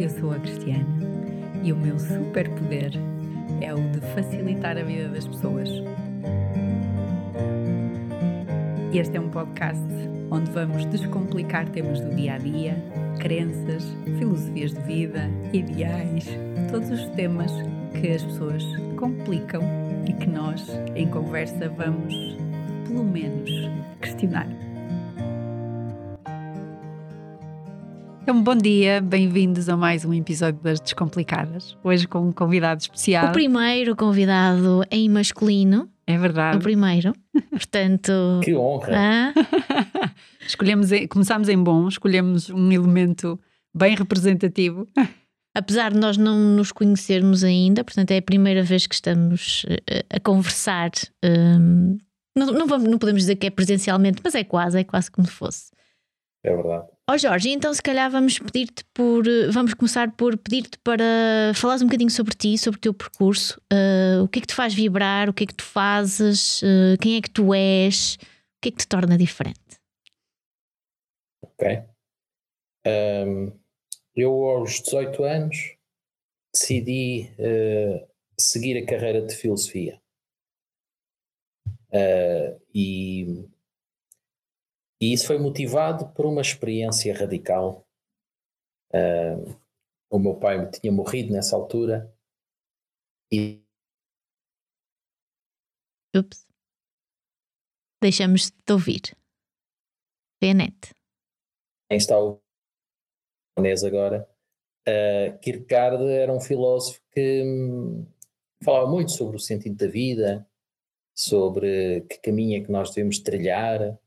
Eu sou a Cristiana e o meu superpoder é o de facilitar a vida das pessoas. Este é um podcast onde vamos descomplicar temas do dia a dia, crenças, filosofias de vida, ideais, todos os temas que as pessoas complicam e que nós, em conversa, vamos, pelo menos, questionar. Então, bom dia, bem-vindos a mais um episódio das Descomplicadas. Hoje com um convidado especial. O primeiro convidado em masculino. É verdade. O primeiro. Portanto. que honra! Ah, Escolhemos, começámos em bom, escolhemos um elemento bem representativo. apesar de nós não nos conhecermos ainda, portanto, é a primeira vez que estamos eh, a conversar. hum, não, não, vamos- não podemos dizer que é presencialmente, mas é quase, é quase como se fosse. É verdade. Ó Jorge, então se calhar vamos pedir-te por. Vamos começar por pedir-te para falares um bocadinho sobre ti, sobre o teu percurso. eh, o que é que te faz vibrar? O que é que tu fazes? eh, quem é que tu és? O que é que te torna diferente? Ok. Ahm, eu, aos 18 anos, decidi eh, seguir a carreira de filosofia. E, e isso foi motivado por uma experiência radical. Ah, o meu pai tinha morrido nessa altura e Ups. Deixamos de te ouvir. Net. quem está o japonês agora, uh, Kierkegaard era um filósofo que hum, falava muito sobre o sentido da vida, sobre que caminho é que nós devemos trilhar,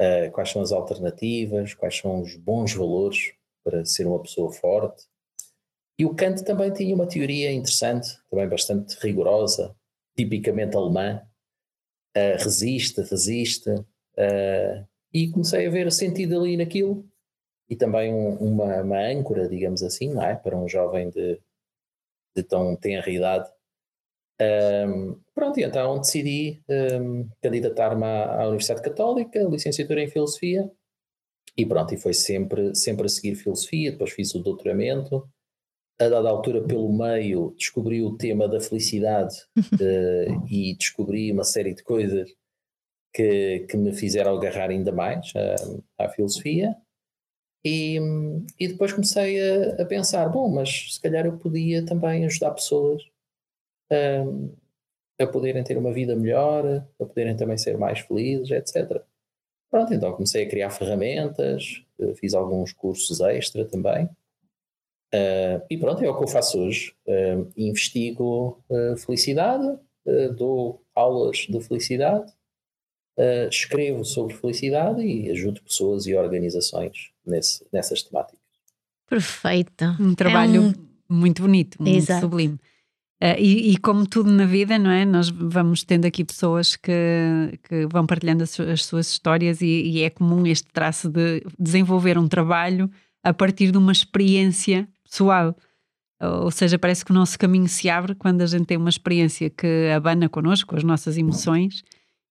uh, quais são as alternativas, quais são os bons valores para ser uma pessoa forte. E o Kant também tinha uma teoria interessante, também bastante rigorosa, tipicamente alemã, uh, resiste, resiste, uh, e comecei a ver sentido ali naquilo e também um- uma, uma âncora, digamos assim, não é? Para um jovem de, de tão tenra idade. Ahm, pronto, e então decidi ahm, candidatar-me à, à Universidade Católica, licenciatura em Filosofia, e pronto, e foi sempre, sempre a seguir Filosofia, depois fiz o doutoramento. A dada altura, pelo meio, descobri o tema da felicidade eh, e descobri uma série de coisas que, que me fizeram agarrar ainda mais à, à filosofia. E, e depois comecei a, a pensar: bom, mas se calhar eu podia também ajudar pessoas hum, a poderem ter uma vida melhor, a poderem também ser mais felizes, etc. Pronto, então comecei a criar ferramentas, eh, fiz alguns cursos extra também. Ah, e pronto, é o que eu faço hoje. Ah, investigo ah, felicidade, dou aulas de felicidade, escrevo sobre felicidade e ajudo pessoas e organizações nesse- nessas temáticas. Perfeito. Um trabalho É um- muito bonito, muito Exato. sublime. Eh, e, e como tudo na vida, não é? Nós vamos tendo aqui pessoas que, que vão partilhando as, as suas histórias e, e é comum este traço de desenvolver um trabalho a partir de uma experiência pessoal. Ou seja, parece que o nosso caminho se abre quando a gente tem uma experiência que abana connosco, as nossas emoções,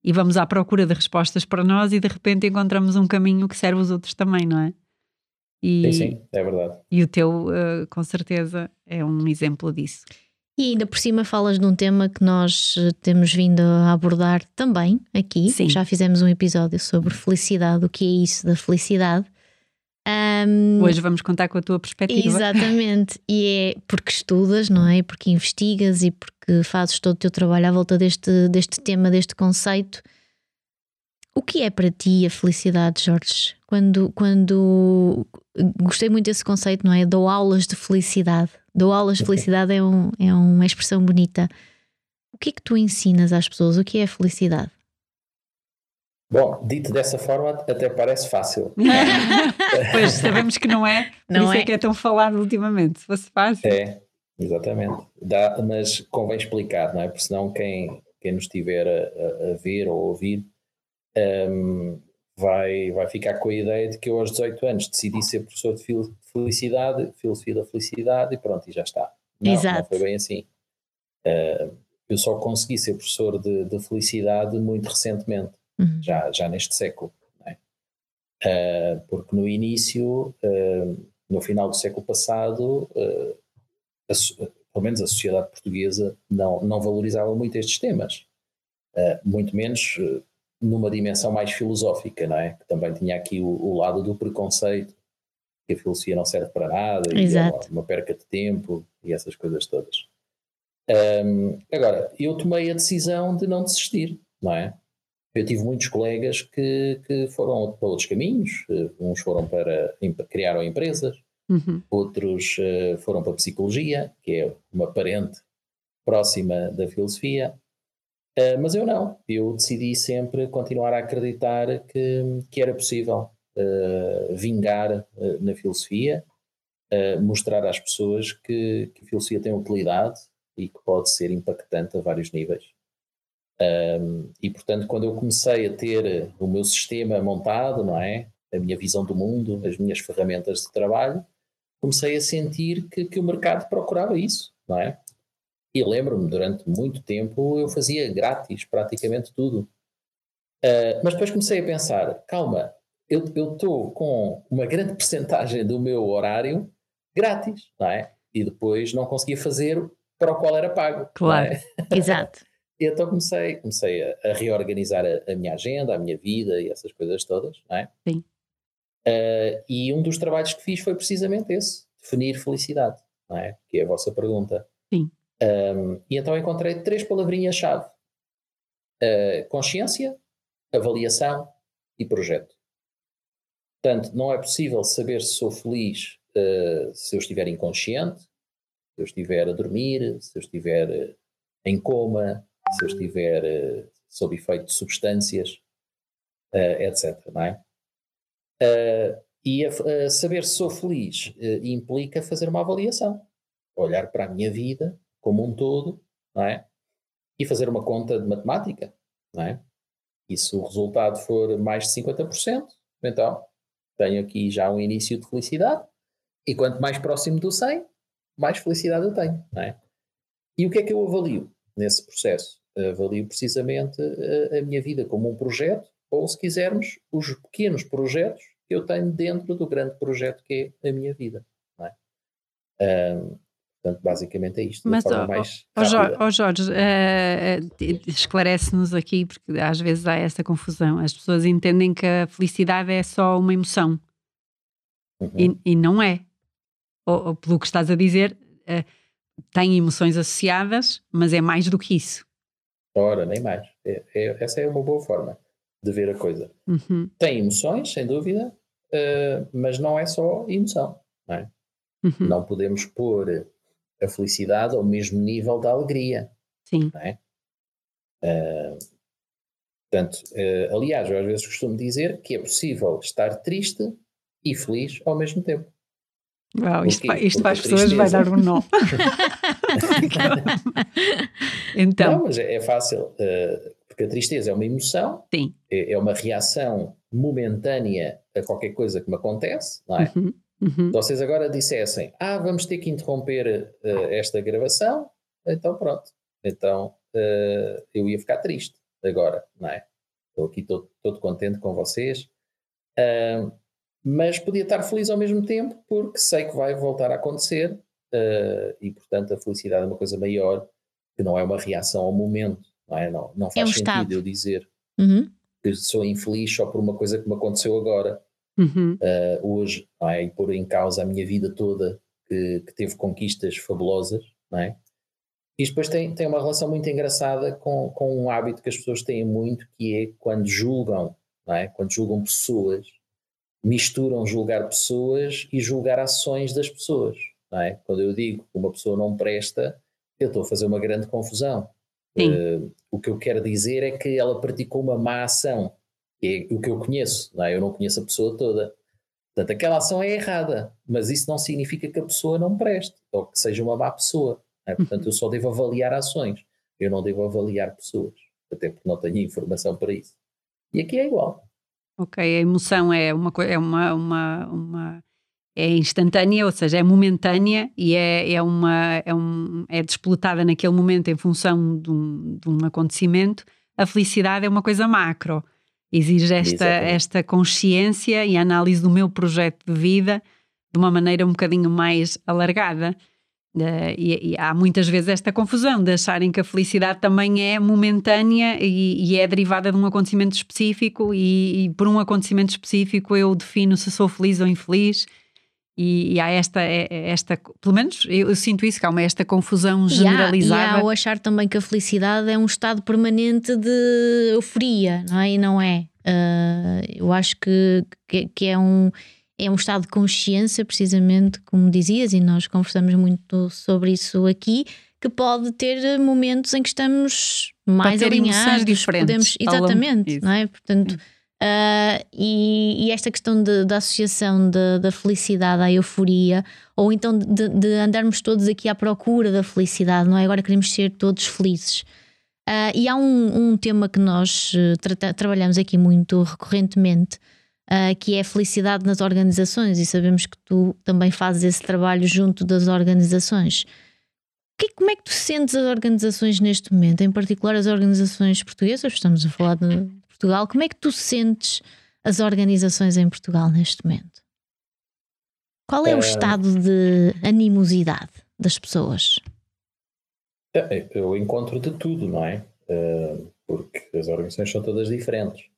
e vamos à procura de respostas para nós e de repente encontramos um caminho que serve os outros também, não é? E, Sim, sim, é verdade. e o teu, eh, com certeza, é um exemplo disso. E ainda por cima falas de um tema que nós eh, temos vindo a abordar também aqui. Sim. Já fizemos um episódio sobre felicidade, o que é isso da felicidade. Ahm, Hoje vamos contar com a tua perspectiva. Exatamente, e é porque estudas, não é? Porque investigas e porque fazes todo o teu trabalho à volta deste, deste tema, deste conceito. O que é para ti a felicidade, Jorge? Quando, quando gostei muito desse conceito, não é? Dou aulas de felicidade. Dou aulas de felicidade é, um, é uma expressão bonita. O que é que tu ensinas às pessoas? O que é a felicidade? Bom, dito dessa forma, até parece fácil. pois sabemos que não é, por Não isso é. é? que é tão falado ultimamente. Se fosse fácil. É, exatamente. Dá, mas convém explicar, não é? Porque senão quem, quem nos estiver a, a- ver ou a ouvir hum, vai, vai ficar com a ideia de que eu aos 18 anos decidi ser professor de felicidade, filosofia da felicidade e pronto, e já está. Não, não Exato. foi bem assim. Ah, eu só consegui ser professor de, de felicidade muito recentemente. Uhum. já, já neste século. não é? Ah, porque no início ah, no final do século passado, uh, a, pelo menos a sociedade portuguesa não, não valorizava muito estes temas, uh, muito menos uh, numa dimensão mais filosófica, não é? Que também tinha aqui o, o, lado do preconceito, que a filosofia não serve para nada, e é uma, uma, perca de tempo e essas coisas todas. Um, agora, eu tomei a decisão de não desistir, não é? Eu tive muitos colegas que, que foram para outros caminhos, eh, uns foram para, criaram empresas, uhum. outros uh, foram para a psicologia, que é uma parente próxima da filosofia, uh, mas eu não, eu decidi sempre continuar a acreditar que, que era possível uh, vingar na filosofia, mostrar às pessoas que, que a filosofia tem utilidade e que pode ser impactante a vários níveis. E portanto, quando eu comecei a ter o meu sistema montado, não é? A minha visão do mundo, as minhas ferramentas de trabalho, comecei a sentir que, que o mercado procurava isso, não é? E lembro-me, durante muito tempo eu fazia grátis praticamente tudo. Uh, mas depois comecei a pensar: calma, eu estou com uma grande percentagem do meu horário grátis, não é? E depois não conseguia fazer para o qual era pago. Claro, é? exato. E então comecei, comecei a, a reorganizar a, a, minha agenda, a minha vida e essas coisas todas, não é? Sim. Uh, e um dos trabalhos que fiz foi precisamente esse, definir felicidade, não é? Que é a vossa pergunta. Sim. Um, e então encontrei três palavrinhas-chave: uh, consciência, avaliação e projeto. Portanto, não é possível saber se sou feliz uh, se eu estiver inconsciente, se eu estiver a dormir, se eu estiver em coma, se eu estiver uh, sob efeito de substâncias, uh, etc. Não é? Uh, e a, saber se sou feliz implica fazer uma avaliação, olhar para a minha vida como um todo, não é? E fazer uma conta de matemática, não é? E se o resultado for mais de 50%, então tenho aqui já um início de felicidade. E quanto mais próximo do 100, mais felicidade eu tenho, não é? E o que é que eu avalio? nesse processo. Avalio precisamente a, a minha vida como um projeto, ou se quisermos, os pequenos projetos que eu tenho dentro do grande projeto que é a minha vida. É? Um, portanto, basicamente é isto. Mas, ó, oh, Jorge, uh, esclarece-nos aqui, porque às vezes há essa confusão. As pessoas entendem que a felicidade é só uma emoção. Uhum. E, e, não é. Ou, ou, pelo que estás a dizer, uh, tem emoções associadas, mas é mais do que isso. Ora, nem mais. É, é, essa é uma boa forma de ver a coisa. Uhum. Tem emoções, sem dúvida, uh, mas não é só emoção. Não, é? uhum. não podemos pôr a felicidade ao mesmo nível da alegria. Sim. É? Uh, portanto, uh, aliás, eu às vezes costumo dizer que é possível estar triste e feliz ao mesmo tempo. Uau, isto, para, isto para as pessoas vai dar um nó. então. Não, mas é, é fácil, uh, porque a tristeza é uma emoção, Sim. É, é, uma reação momentânea a qualquer coisa que me acontece, não é? Uhum, uhum. Vocês agora dissessem, ah, vamos ter que interromper uh, esta gravação, então pronto. Então uh, eu ia ficar triste agora, não é? Estou aqui todo, todo contente com vocês. Uh, mas podia estar feliz ao mesmo tempo porque sei que vai voltar a acontecer uh, e, portanto, a felicidade é uma coisa maior que não é uma reação ao momento, não é? Não, não faz é um sentido estado. eu dizer uhum. que sou infeliz só por uma coisa que me aconteceu agora, uhum. uh, hoje, não é? E pôr em causa a minha vida toda que, que teve conquistas fabulosas, não é? E depois tem, tem uma relação muito engraçada com, com um hábito que as pessoas têm muito, que é quando julgam, não é? Quando julgam pessoas, misturam julgar pessoas e julgar ações das pessoas. É? Quando eu digo que uma pessoa não presta, eu estou a fazer uma grande confusão. Uh, o que eu quero dizer é que ela praticou uma má ação, é o que eu conheço, não é? eu não conheço a pessoa toda. Portanto, aquela ação é errada, mas isso não significa que a pessoa não preste ou que seja uma má pessoa. É? Portanto, eu só devo avaliar ações, eu não devo avaliar pessoas, até porque não tenho informação para isso. E aqui é igual. Ok, a emoção é uma é uma, uma, uma é instantânea, ou seja, é momentânea e é, é, uma, é, um, é desplotada naquele momento em função de um, de um acontecimento. A felicidade é uma coisa macro, exige esta, esta consciência e análise do meu projeto de vida, de uma maneira um bocadinho mais alargada. Uh, e, e, há muitas vezes esta confusão de acharem que a felicidade também é momentânea e, e é derivada de um acontecimento específico, e, e, por um acontecimento específico eu defino se sou feliz ou infeliz. E, há esta, é, é esta, pelo menos eu, eu sinto isso, que há uma, esta confusão generalizada. E há, e há o achar também que a felicidade é um estado permanente de euforia, não é? E não é. Uh, eu acho que, que, que é um é um estado de consciência, precisamente como dizias, e nós conversamos muito sobre isso aqui, que pode ter momentos em que estamos mais alinhados, diferentes. Podemos, exatamente, não é? Portanto, uh, e, e, esta questão da associação da felicidade à euforia, ou então de, de, andarmos todos aqui à procura da felicidade, não é? Agora queremos ser todos felizes. Uh, e há um, um, tema que nós uh, tra trabalhamos aqui muito recorrentemente, uh, que é a felicidade nas organizações, e sabemos que tu também fazes esse trabalho junto das organizações. Que, como é que tu sentes as organizações neste momento, em particular as organizações portuguesas? Estamos a falar de Portugal. Como é que tu sentes as organizações em Portugal neste momento? Qual é o estado de animosidade das pessoas? É, eu encontro de tudo, não é? Porque as organizações são todas diferentes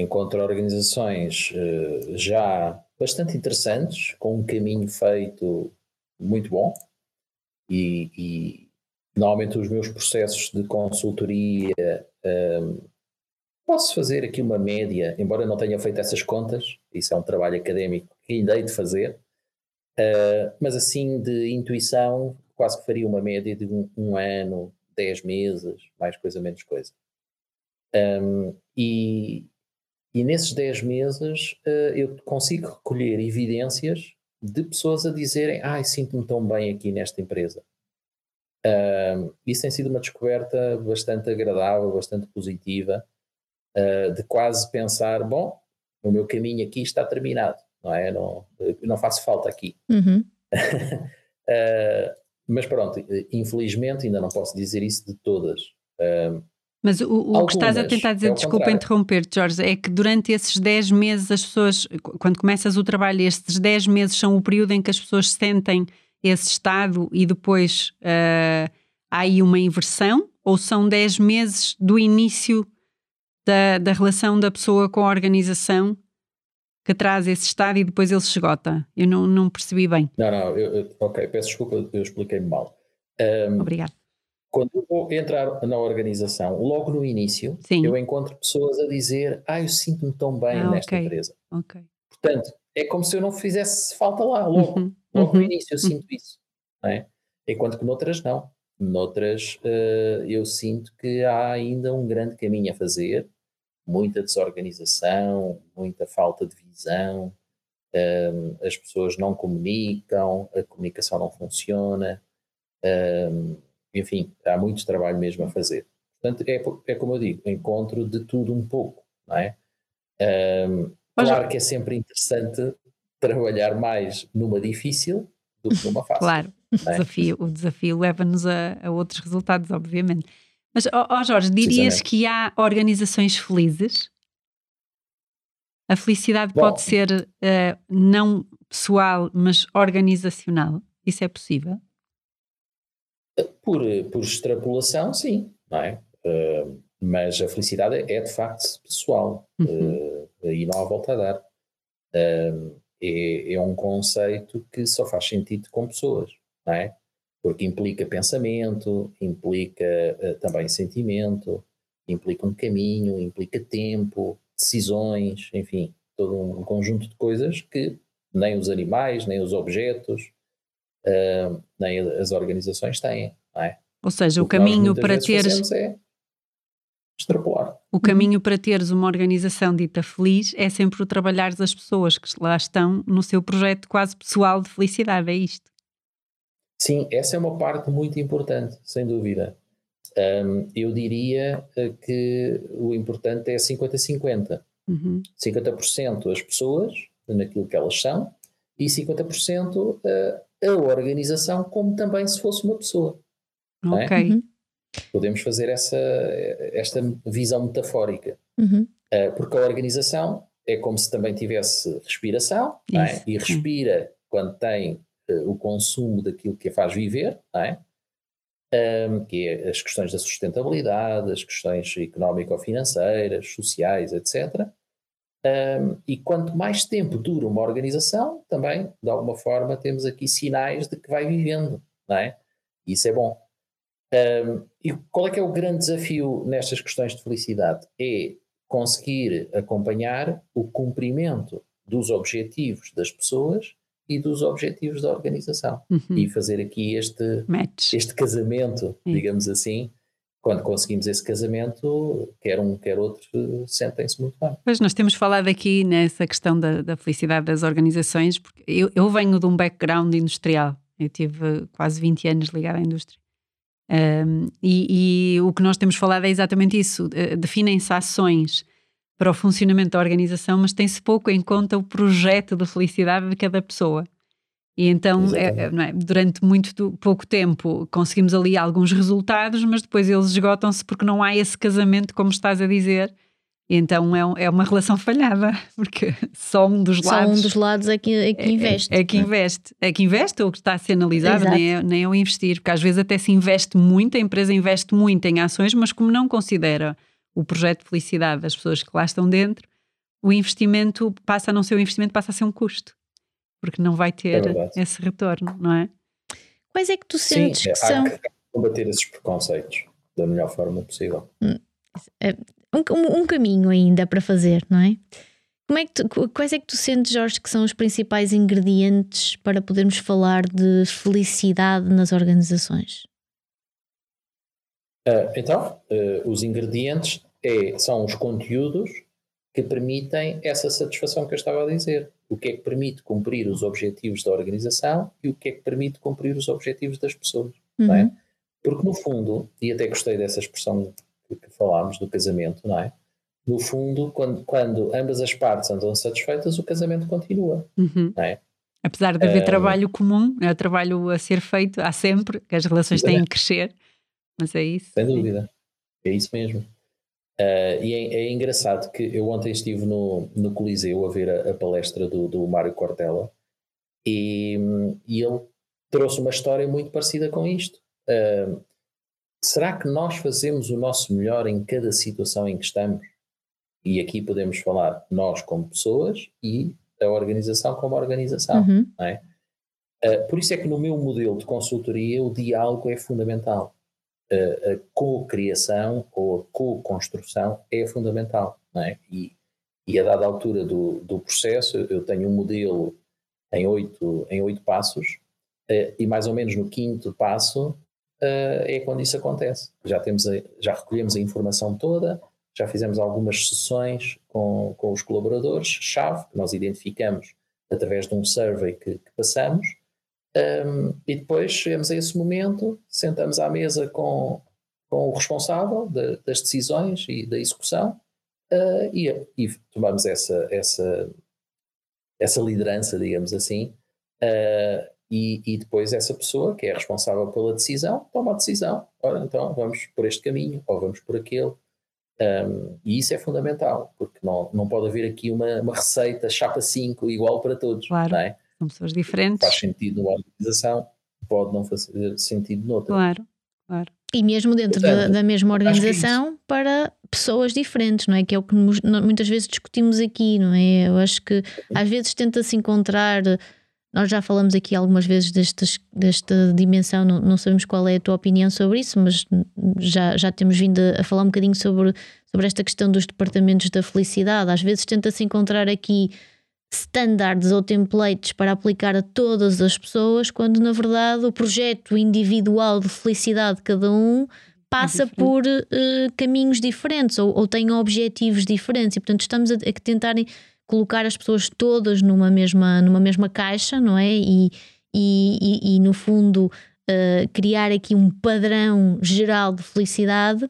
encontro organizações uh, já bastante interessantes, com um caminho feito muito bom e, e normalmente os meus processos de consultoria posso fazer aqui uma média, embora não tenha feito essas contas, isso é um trabalho académico que ainda hei de fazer, uh, mas assim de intuição quase que faria uma média de um, um ano, dez meses, mais coisa, menos coisa. Um, e, e nesses 10 meses uh, eu consigo recolher evidências de pessoas a dizerem: Ai, ah, sinto-me tão bem aqui nesta empresa. Isso tem sido uma descoberta bastante agradável, bastante positiva, uh, de quase pensar: bom, o meu caminho aqui está terminado, não é? Não, não faço falta aqui. Uhum. mas pronto, infelizmente ainda não posso dizer isso de todas. Mas o, o que estás a tentar dizer, é desculpa interromper, Jorge, é que durante esses 10 meses as pessoas, quando começas o trabalho, estes 10 meses são o período em que as pessoas sentem esse estado e depois uh, há aí uma inversão? Ou são 10 meses do início da, da relação da pessoa com a organização que traz esse estado e depois ele se esgota? Eu não, não percebi bem. Não, não, eu, eu, ok, peço desculpa, eu expliquei-me mal. Um, Obrigado quando eu vou entrar na organização, logo no início, Sim. eu encontro pessoas a dizer: Ah, eu sinto-me tão bem ah, nesta okay. empresa. Okay. Portanto, é como se eu não fizesse falta lá, logo, uhum. logo uhum. no início eu sinto isso. Não é? Enquanto que noutras não. Noutras uh, eu sinto que há ainda um grande caminho a fazer, muita desorganização, muita falta de visão, um, as pessoas não comunicam, a comunicação não funciona. Um, enfim, há muito trabalho mesmo a fazer. Portanto, é, é como eu digo, encontro de tudo um pouco, não é? Um, claro que é sempre interessante trabalhar mais numa difícil do que numa fácil. Claro, é? o desafio, o desafio leva-nos a, a, outros resultados, obviamente. Mas, ó oh, Jorge, dirias que há organizações felizes? A felicidade Bom, pode ser uh, não pessoal, mas organizacional? Isso é possível? Por, por extrapolação, sim, não é? Uh, mas a felicidade é de facto pessoal, uhum. uh, aí não há volta a dar. É, é, um conceito que só faz sentido com pessoas, não é? Porque implica pensamento, implica também sentimento, implica um caminho, implica tempo, decisões, enfim, todo um conjunto de coisas que nem os animais, nem os objetos, uh, nem as organizações têm, não é? Ou seja, o, o caminho para teres. É extrapolar. O caminho para teres uma organização dita feliz é sempre o trabalhar das pessoas que lá estão no seu projeto quase pessoal de felicidade, é isto? Sim, essa é uma parte muito importante, sem dúvida. Um, eu diria eh, que o importante é 50-50. Uhum. 50% as pessoas, naquilo que elas são, e 50% a organização como também se fosse uma pessoa. É? Ok. É? Podemos fazer essa, esta visão metafórica. Uhum. Uh, porque a organização é como se também tivesse respiração é? e respira quando tem o consumo daquilo que a faz viver, é? um, que é as questões da sustentabilidade, as questões económico-financeiras, sociais, etc. Um, e quanto mais tempo dura uma organização, também, de alguma forma, temos aqui sinais de que vai vivendo, não é? Isso é bom. Um, e qual é que é o grande desafio nestas questões de felicidade? É conseguir acompanhar o cumprimento dos objetivos das pessoas e dos objetivos da organização uhum. e fazer aqui este, Match. este casamento, digamos assim. Quando conseguimos esse casamento, quer um, quer outro, sentem-se muito bem. Pois nós temos falado aqui nessa questão da, da felicidade das organizações, porque eu, eu venho de um background industrial, eu tive quase 20 anos ligado à indústria. Um, e, e, o que nós temos falado é exatamente isso: definem-se ações para o funcionamento da organização, mas tem-se pouco em conta o projeto de felicidade de cada pessoa. E então, é, é, durante muito pouco tempo, conseguimos ali alguns resultados, mas depois eles esgotam-se porque não há esse casamento, como estás a dizer, então é, é uma relação falhada, porque só um dos lados. Só um dos lados é que, é que investe. É, é, que investe. É que investe ou que está a ser analisado, nem é, nem é o investir, porque às vezes até se investe muito, a empresa investe muito em ações, mas como não considera o projeto de felicidade das pessoas que lá estão dentro, o investimento passa a não ser um investimento, passa a ser um custo, porque não vai ter é esse retorno, não é? Quais é que tu sentes Sim, que há são. Que combater esses preconceitos da melhor forma possível. Hum, é, um, um, caminho ainda para fazer, não é? Como é que tu, quais é que tu sentes, Jorge, que são os principais ingredientes para podermos falar de felicidade nas organizações? Uh, então, uh, os ingredientes é, são os conteúdos que permitem essa satisfação que eu estava a dizer. O que é que permite cumprir os objetivos da organização e o que é que permite cumprir os objetivos das pessoas. Uhum. É? Uhum. Porque, no fundo, e até gostei dessa expressão que falámos do casamento, não é? No fundo, quando, quando ambas as partes andam satisfeitas, o casamento continua, uhum. não é? Apesar de haver um, trabalho comum, é trabalho a ser feito, há sempre, que as relações têm que crescer, mas é isso. Sem dúvida, é isso mesmo. Uh, e é, é, engraçado que eu ontem estive no, no Coliseu a ver a, a palestra do, do Mário Cortella e, e, ele trouxe uma história muito parecida com isto. Uh, será que nós fazemos o nosso melhor em cada situação em que estamos? E aqui podemos falar nós como pessoas e a organização como organização. Uhum. É? Uh, por isso é que no meu modelo de consultoria o diálogo é fundamental. A co-criação ou a co-construção é fundamental. É? E, e a dada altura do, do processo, eu tenho um modelo em oito, em oito passos, uh, e mais ou menos no quinto passo uh, é quando isso acontece. Já, temos a, já recolhemos a informação toda, já fizemos algumas sessões com, com os colaboradores-chave, que nós identificamos através de um survey que, que passamos, um, e depois chegamos a esse momento, sentamos à mesa com, com o responsável de, das decisões e da execução uh, e, e, tomamos essa, essa, essa liderança, digamos assim, uh, e, e, depois essa pessoa que é responsável pela decisão toma a decisão. Ora, então vamos por este caminho ou vamos por aquele. Um, e isso é fundamental, porque não, não pode haver aqui uma, uma receita chapa 5 igual para todos. Claro, é? São pessoas diferentes. Faz sentido numa organização, pode não fazer sentido noutra. Claro, claro. E mesmo dentro Portanto, da, da, mesma é organização, para pessoas diferentes, não é? Que é o que muitas vezes discutimos aqui, não é? Eu acho que às vezes tenta-se encontrar nós já falamos aqui algumas vezes destas, desta dimensão, não, não, sabemos qual é a tua opinião sobre isso, mas já, já temos vindo a, a falar um bocadinho sobre, sobre esta questão dos departamentos da felicidade. Às vezes tenta-se encontrar aqui standards ou templates para aplicar a todas as pessoas, quando na verdade o projeto individual de felicidade de cada um passa é por uh, caminhos diferentes ou, ou tem objetivos diferentes. E portanto estamos a, a tentarem colocar as pessoas todas numa mesma, numa mesma caixa, não é? E, e, e, e no fundo uh, criar aqui um padrão geral de felicidade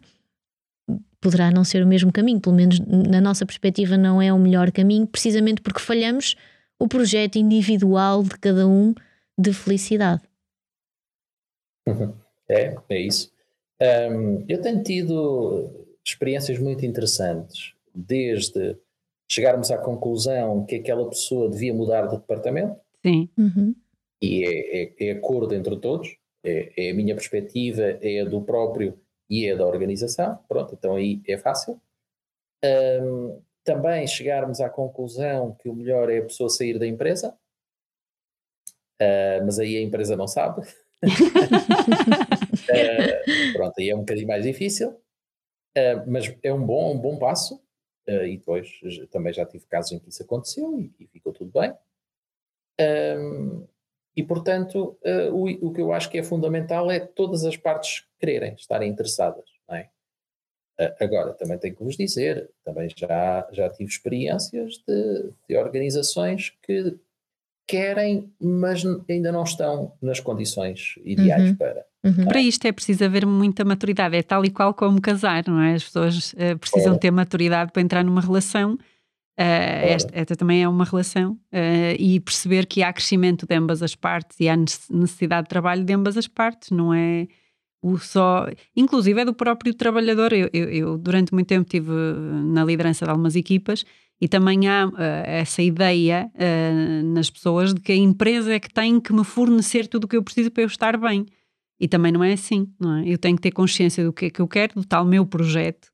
poderá não ser o mesmo caminho, pelo menos na nossa perspectiva não é o melhor caminho, precisamente porque falhamos o projeto individual de cada um de felicidade. É, é isso. Um, eu tenho tido experiências muito interessantes, desde chegarmos à conclusão que aquela pessoa devia mudar de departamento, Sim. Uhum. E é, é, é acordo entre todos, é, é, a minha perspectiva, é a do próprio e é da organização. Pronto, então aí é fácil. Um, também chegarmos à conclusão que o melhor é a pessoa sair da empresa, uh, mas aí a empresa não sabe. uh, pronto, aí é um bocadinho mais difícil, uh, mas é um bom, um bom passo. e depois também já tive casos em que isso aconteceu e, e ficou tudo bem. Um, e, portanto, o, o que eu acho que é fundamental é todas as partes quererem, estarem interessadas. Não é? Agora, também tenho que vos dizer, também já, já tive experiências de, de organizações que querem, mas ainda não estão nas condições ideais uhum. para. Uhum. Para isto é preciso haver muita maturidade, é tal e qual como casar, não é? As pessoas uh, precisam Ora. ter maturidade para entrar numa relação. Uh, esta, esta, também é uma relação uh, e perceber que há crescimento de ambas as partes e há necessidade de trabalho de ambas as partes, não é? o só, inclusive é do próprio trabalhador. Eu, eu, eu, durante muito tempo estive na liderança de algumas equipas e também há uh, essa ideia nas pessoas de que a empresa é que tem que me fornecer tudo o que eu preciso para eu estar bem. E também não é assim, não é? Eu tenho que ter consciência do que é que eu quero, do tal meu projeto,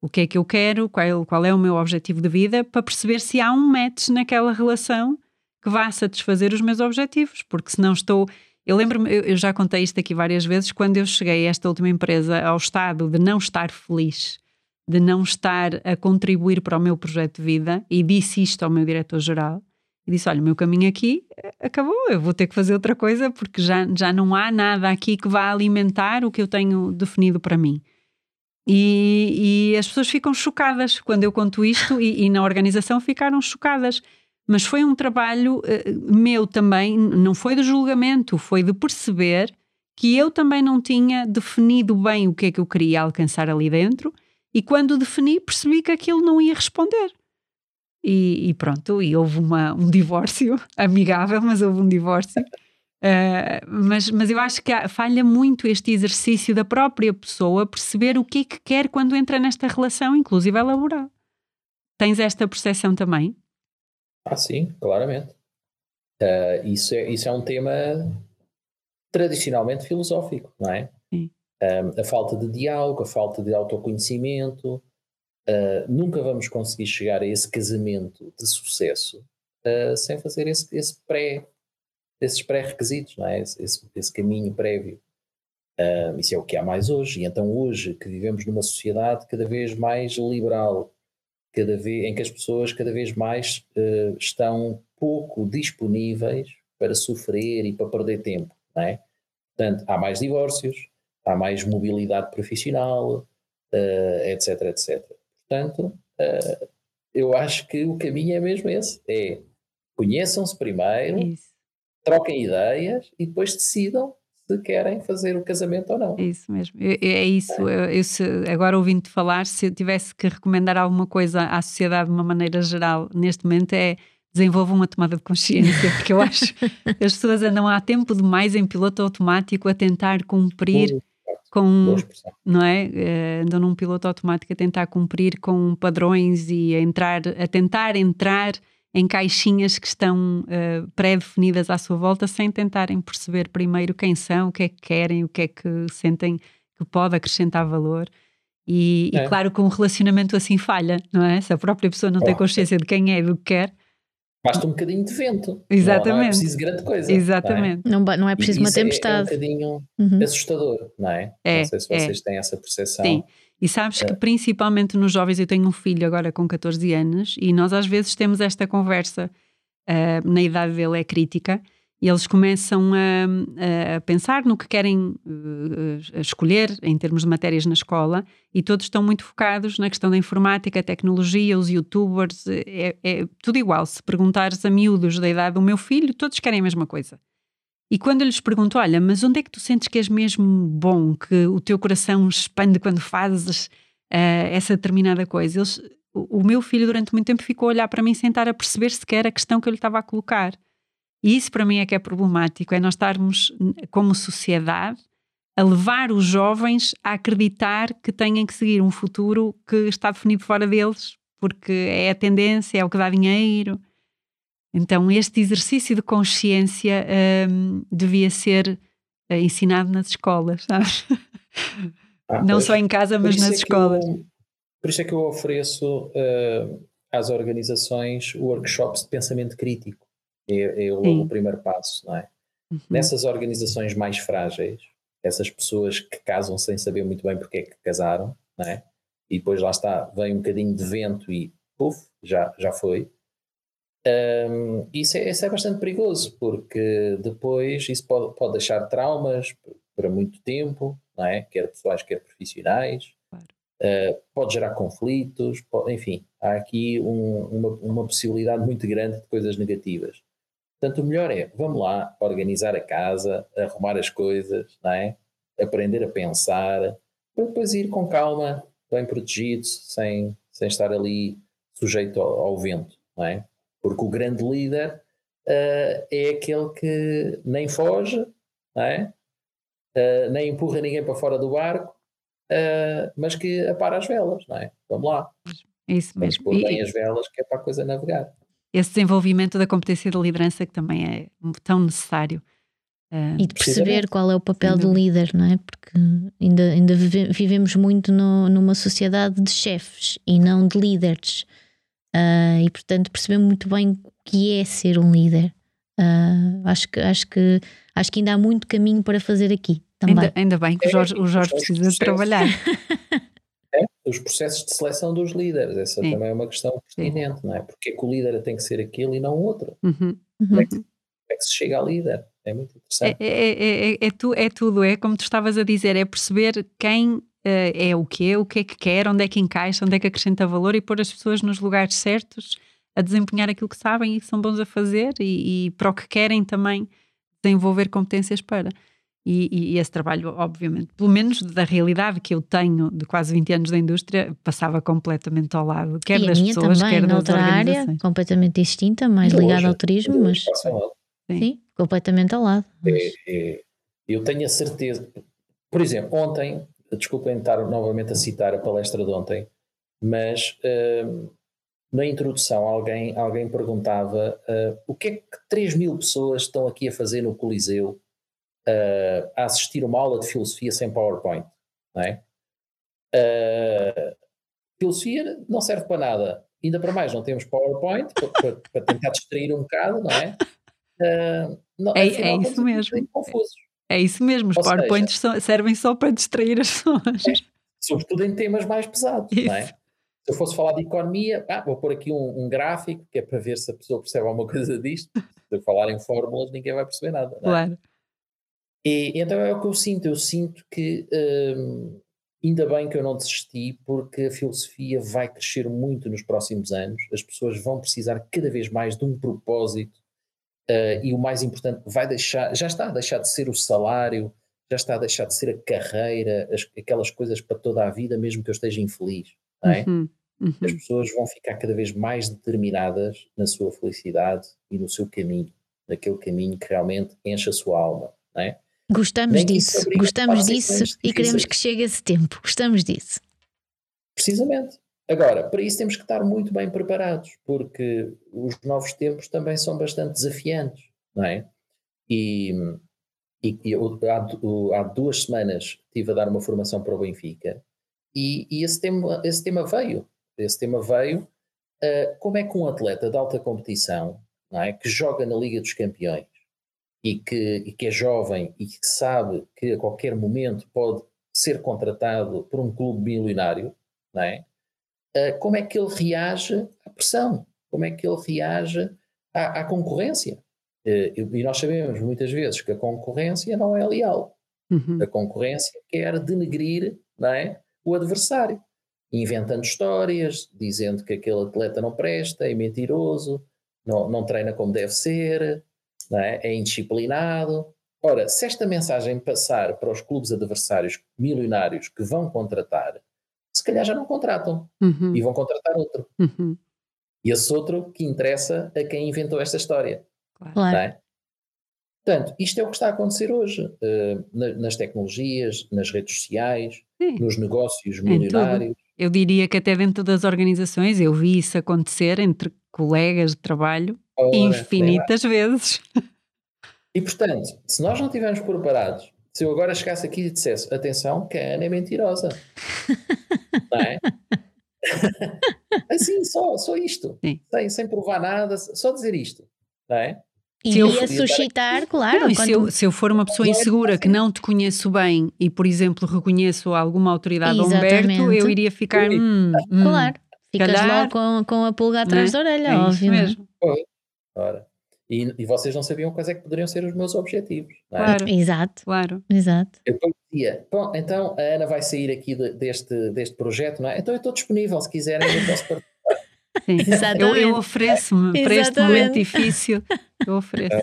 o que é que eu quero, qual, qual é o meu objetivo de vida, para perceber se há um match naquela relação que vá satisfazer os meus objetivos, porque se não estou eu lembro-me, eu, já contei isto aqui várias vezes, quando eu cheguei a esta última empresa ao estado de não estar feliz, de não estar a contribuir para o meu projeto de vida, e disse isto ao meu diretor-geral, e disse: Olha, o meu caminho aqui eh, acabou, eu vou ter que fazer outra coisa porque já, já não há nada aqui que vá alimentar o que eu tenho definido para mim. E, e as pessoas ficam chocadas quando eu conto isto, e, e na organização ficaram chocadas mas foi um trabalho uh, meu também, não foi de julgamento, foi de perceber que eu também não tinha definido bem o que é que eu queria alcançar ali dentro e quando defini percebi que aquilo não ia responder. E, e pronto, e houve uma, um divórcio amigável, mas houve um divórcio. Uh, mas, mas eu acho que há, falha muito este exercício da própria pessoa perceber o que é que quer quando entra nesta relação, inclusive a laboral. Tens esta percepção também? Ah, sim, claramente. Uh, isso, é, isso é um tema tradicionalmente filosófico, não é? Sim. Um, a falta de diálogo, a falta de autoconhecimento. Uh, nunca vamos conseguir chegar a esse casamento de sucesso sem fazer esse, esse pré, esses pré-requisitos, é? Esse, esse, esse caminho prévio. Uh, isso é o que há mais hoje. E então, hoje, que vivemos numa sociedade cada vez mais liberal, cada vez, em que as pessoas cada vez mais uh, estão pouco disponíveis para sofrer e para perder tempo, não é? Portanto, há mais divórcios, há mais mobilidade profissional, uh, etc, etc. Portanto, uh, eu acho que o caminho é mesmo esse, é conheçam-se primeiro, Isso. Troquem ideias e depois decidam se querem fazer o casamento ou não. É isso mesmo. É, é isso. É. Eu, se, agora ouvindo-te falar, se eu tivesse que recomendar alguma coisa à sociedade de uma maneira geral, neste momento é desenvolvam uma tomada de consciência, porque eu acho que as pessoas andam há tempo demais em piloto automático a tentar cumprir com, não é? Uh, andam num piloto automático a tentar cumprir com padrões e a entrar, a tentar entrar em caixinhas que estão uh, pré-definidas à sua volta, sem tentarem perceber primeiro quem são, o que é que querem, o que é que sentem que pode acrescentar valor. E, é. e claro que um relacionamento assim falha, não é? Se a própria pessoa não oh, tem consciência de quem é e do que quer. Basta um bocadinho de vento. Exatamente. Não, é preciso grande coisa. Exatamente. Não é, não, não é preciso uma tempestade. É, é um bocadinho uhum. assustador, não é? é? Não sei se vocês é. têm essa percepção. Sim. E sabes que é. principalmente nos jovens, eu tenho um filho agora com 14 anos e nós às vezes temos esta conversa, uh, na idade dele é crítica, e eles começam a, a pensar no que querem uh, escolher em termos de matérias na escola e todos estão muito focados na questão da informática, tecnologia, os youtubers, é, é tudo igual. Se perguntares a miúdos da idade do meu filho, todos querem a mesma coisa. E quando eu lhes pergunto, olha, mas onde é que tu sentes que és mesmo bom, que o teu coração expande quando fazes uh, essa determinada coisa? Eles, o, o, meu filho durante muito tempo ficou a olhar para mim sem estar a perceber sequer a questão que eu lhe estava a colocar. E isso para mim é que é problemático, é nós estarmos como sociedade a levar os jovens a acreditar que têm que seguir um futuro que está definido fora deles, porque é a tendência, é o que dá dinheiro. Então, este exercício de consciência um, devia ser uh, ensinado nas escolas, sabes? Ah, Não pois, só em casa, mas nas é escolas. Eu, por isso é que eu ofereço uh, às organizações workshops de pensamento crítico. É, é o, o, primeiro passo, não é? Uhum. Nessas organizações mais frágeis, essas pessoas que casam sem saber muito bem porque é que casaram, não é? E depois lá está, vem um bocadinho de vento e puf, já, já foi. Um, isso, é, isso é bastante perigoso, porque depois isso pode, pode deixar traumas para muito tempo, não é? quer pessoais, quer profissionais, claro. uh, pode gerar conflitos, pode, enfim, há aqui um, uma, uma possibilidade muito grande de coisas negativas. Portanto, o melhor é, vamos lá, organizar a casa, arrumar as coisas, não é? aprender a pensar, para depois ir com calma, bem protegido, sem, sem estar ali sujeito ao, ao vento, não é? Porque o grande líder uh, é aquele que nem foge, não é? Uh, nem empurra ninguém para fora do barco, uh, mas que apara as velas, não é? Vamos lá. É isso mesmo. Vamos pôr bem as velas que é para a coisa navegar. Esse desenvolvimento da competência de liderança que também é tão necessário. Uh, e de perceber qual é o papel do líder, não é? Porque ainda, ainda vive, vivemos muito no, numa sociedade de chefes e não de líderes. Uh, e portanto percebemos muito bem o que é ser um líder. Uh, acho, que, acho, que, acho que ainda há muito caminho para fazer aqui. Também. Ainda, ainda bem que o Jorge, o Jorge precisa de trabalhar. É, os processos de seleção dos líderes, essa é. também é uma questão pertinente, não é? Porque é que o líder tem que ser aquele e não outro? Uhum. Como, é que, como é que se chega a líder? É muito interessante. É, é, é, é, tu, é tudo, é como tu estavas a dizer, é perceber quem é o quê, o que é que quer, onde é que encaixa, onde é que acrescenta valor e pôr as pessoas nos lugares certos a desempenhar aquilo que sabem e que são bons a fazer e, e para o que querem também desenvolver competências para. E, e, esse trabalho, obviamente, pelo menos da realidade que eu tenho de quase 20 anos da indústria, passava completamente ao lado, quer e das pessoas, também, quer das outra área, completamente distinta, mais ligada ao turismo, mas sim. sim. completamente ao lado. Mas... É, é, eu tenho a certeza, por exemplo, ontem, desculpem estar novamente a citar a palestra de ontem, mas hum, na introdução alguém, alguém perguntava uh, o que é que 3 mil pessoas estão aqui a fazer no Coliseu uh, a assistir uma aula de filosofia sem PowerPoint, não é? Uh, filosofia não serve para nada. Ainda para mais, não temos PowerPoint para, para, tentar distrair um bocado, não é? Uh, não, é, afinal, é isso mesmo. Confusos. É isso mesmo, os Ou PowerPoints seja, servem só para distrair as pessoas. É, sobretudo em temas mais pesados, isso. não é? Se eu fosse falar de economia, ah, vou pôr aqui um, um, gráfico que é para ver se a pessoa percebe alguma coisa disto. Se eu falar em fórmulas, ninguém vai perceber nada. É? Claro. E então é o que eu sinto. Eu sinto que hum, ainda bem que eu não desisti, porque a filosofia vai crescer muito nos próximos anos. As pessoas vão precisar cada vez mais de um propósito. Uh, e o mais importante, vai deixar, já está a deixar de ser o salário, já está a deixar de ser a carreira, as, aquelas coisas para toda a vida, mesmo que eu esteja infeliz. É? Uhum, uhum. As pessoas vão ficar cada vez mais determinadas na sua felicidade e no seu caminho, naquele caminho que realmente enche a sua alma. É? Gostamos disso, gostamos disso e queremos que chegue esse tempo. Gostamos disso. Precisamente. Agora, para isso temos que estar muito bem preparados, porque os novos tempos também são bastante desafiantes, não é? E, e, eu, há, há, duas semanas estive a dar uma formação para o Benfica e, e esse, tema, esse tema veio. Esse tema veio uh, como é que um atleta de alta competição, não é, que joga na Liga dos Campeões, e que, e que é jovem e que sabe que a qualquer momento pode ser contratado por um clube milionário, não é? Uh, como é que ele reage à pressão? Como é que ele reage à, à concorrência? Uh, e nós sabemos muitas vezes que a concorrência não é leal. Uhum. A concorrência quer denegrir não é, o adversário, inventando histórias, dizendo que aquele atleta não presta, é mentiroso, não, não treina como deve ser, é? é indisciplinado. Ora, se esta mensagem passar para os clubes adversários milionários que vão contratar, se calhar já não contratam uhum. e vão contratar outro. Uhum. E esse outro que interessa a quem inventou esta história. Claro. É? Portanto, isto é o que está a acontecer hoje uh, nas tecnologias, nas redes sociais, Sim. nos negócios milionários. Eu diria que até dentro das organizações eu vi isso acontecer entre colegas de trabalho Ora, infinitas vezes. E portanto, se nós não estivermos preparados, se eu agora chegasse aqui e dissesse atenção, que a Ana é mentirosa, não é? assim, só, só isto, sem, sem provar nada, só dizer isto, não é? E ia suscitar, claro. Não, se, eu, se, eu, for uma pessoa insegura que não te conheço bem e, por exemplo, reconheço alguma autoridade ou Humberto, eu iria ficar. Hum, hum, claro, ficas calhar, logo com, com a pulga atrás é? da orelha, é óbvio. mesmo. Ora. E, e, vocês não sabiam quais é que poderiam ser os meus objetivos. É? Claro, exato. Claro. Exato. Eu dizia, bom, então a Ana vai sair aqui de, deste, deste projeto, não é? Então eu estou disponível, se quiserem, eu posso participar. Sim, eu, eu ofereço-me para este momento difícil, eu ofereço.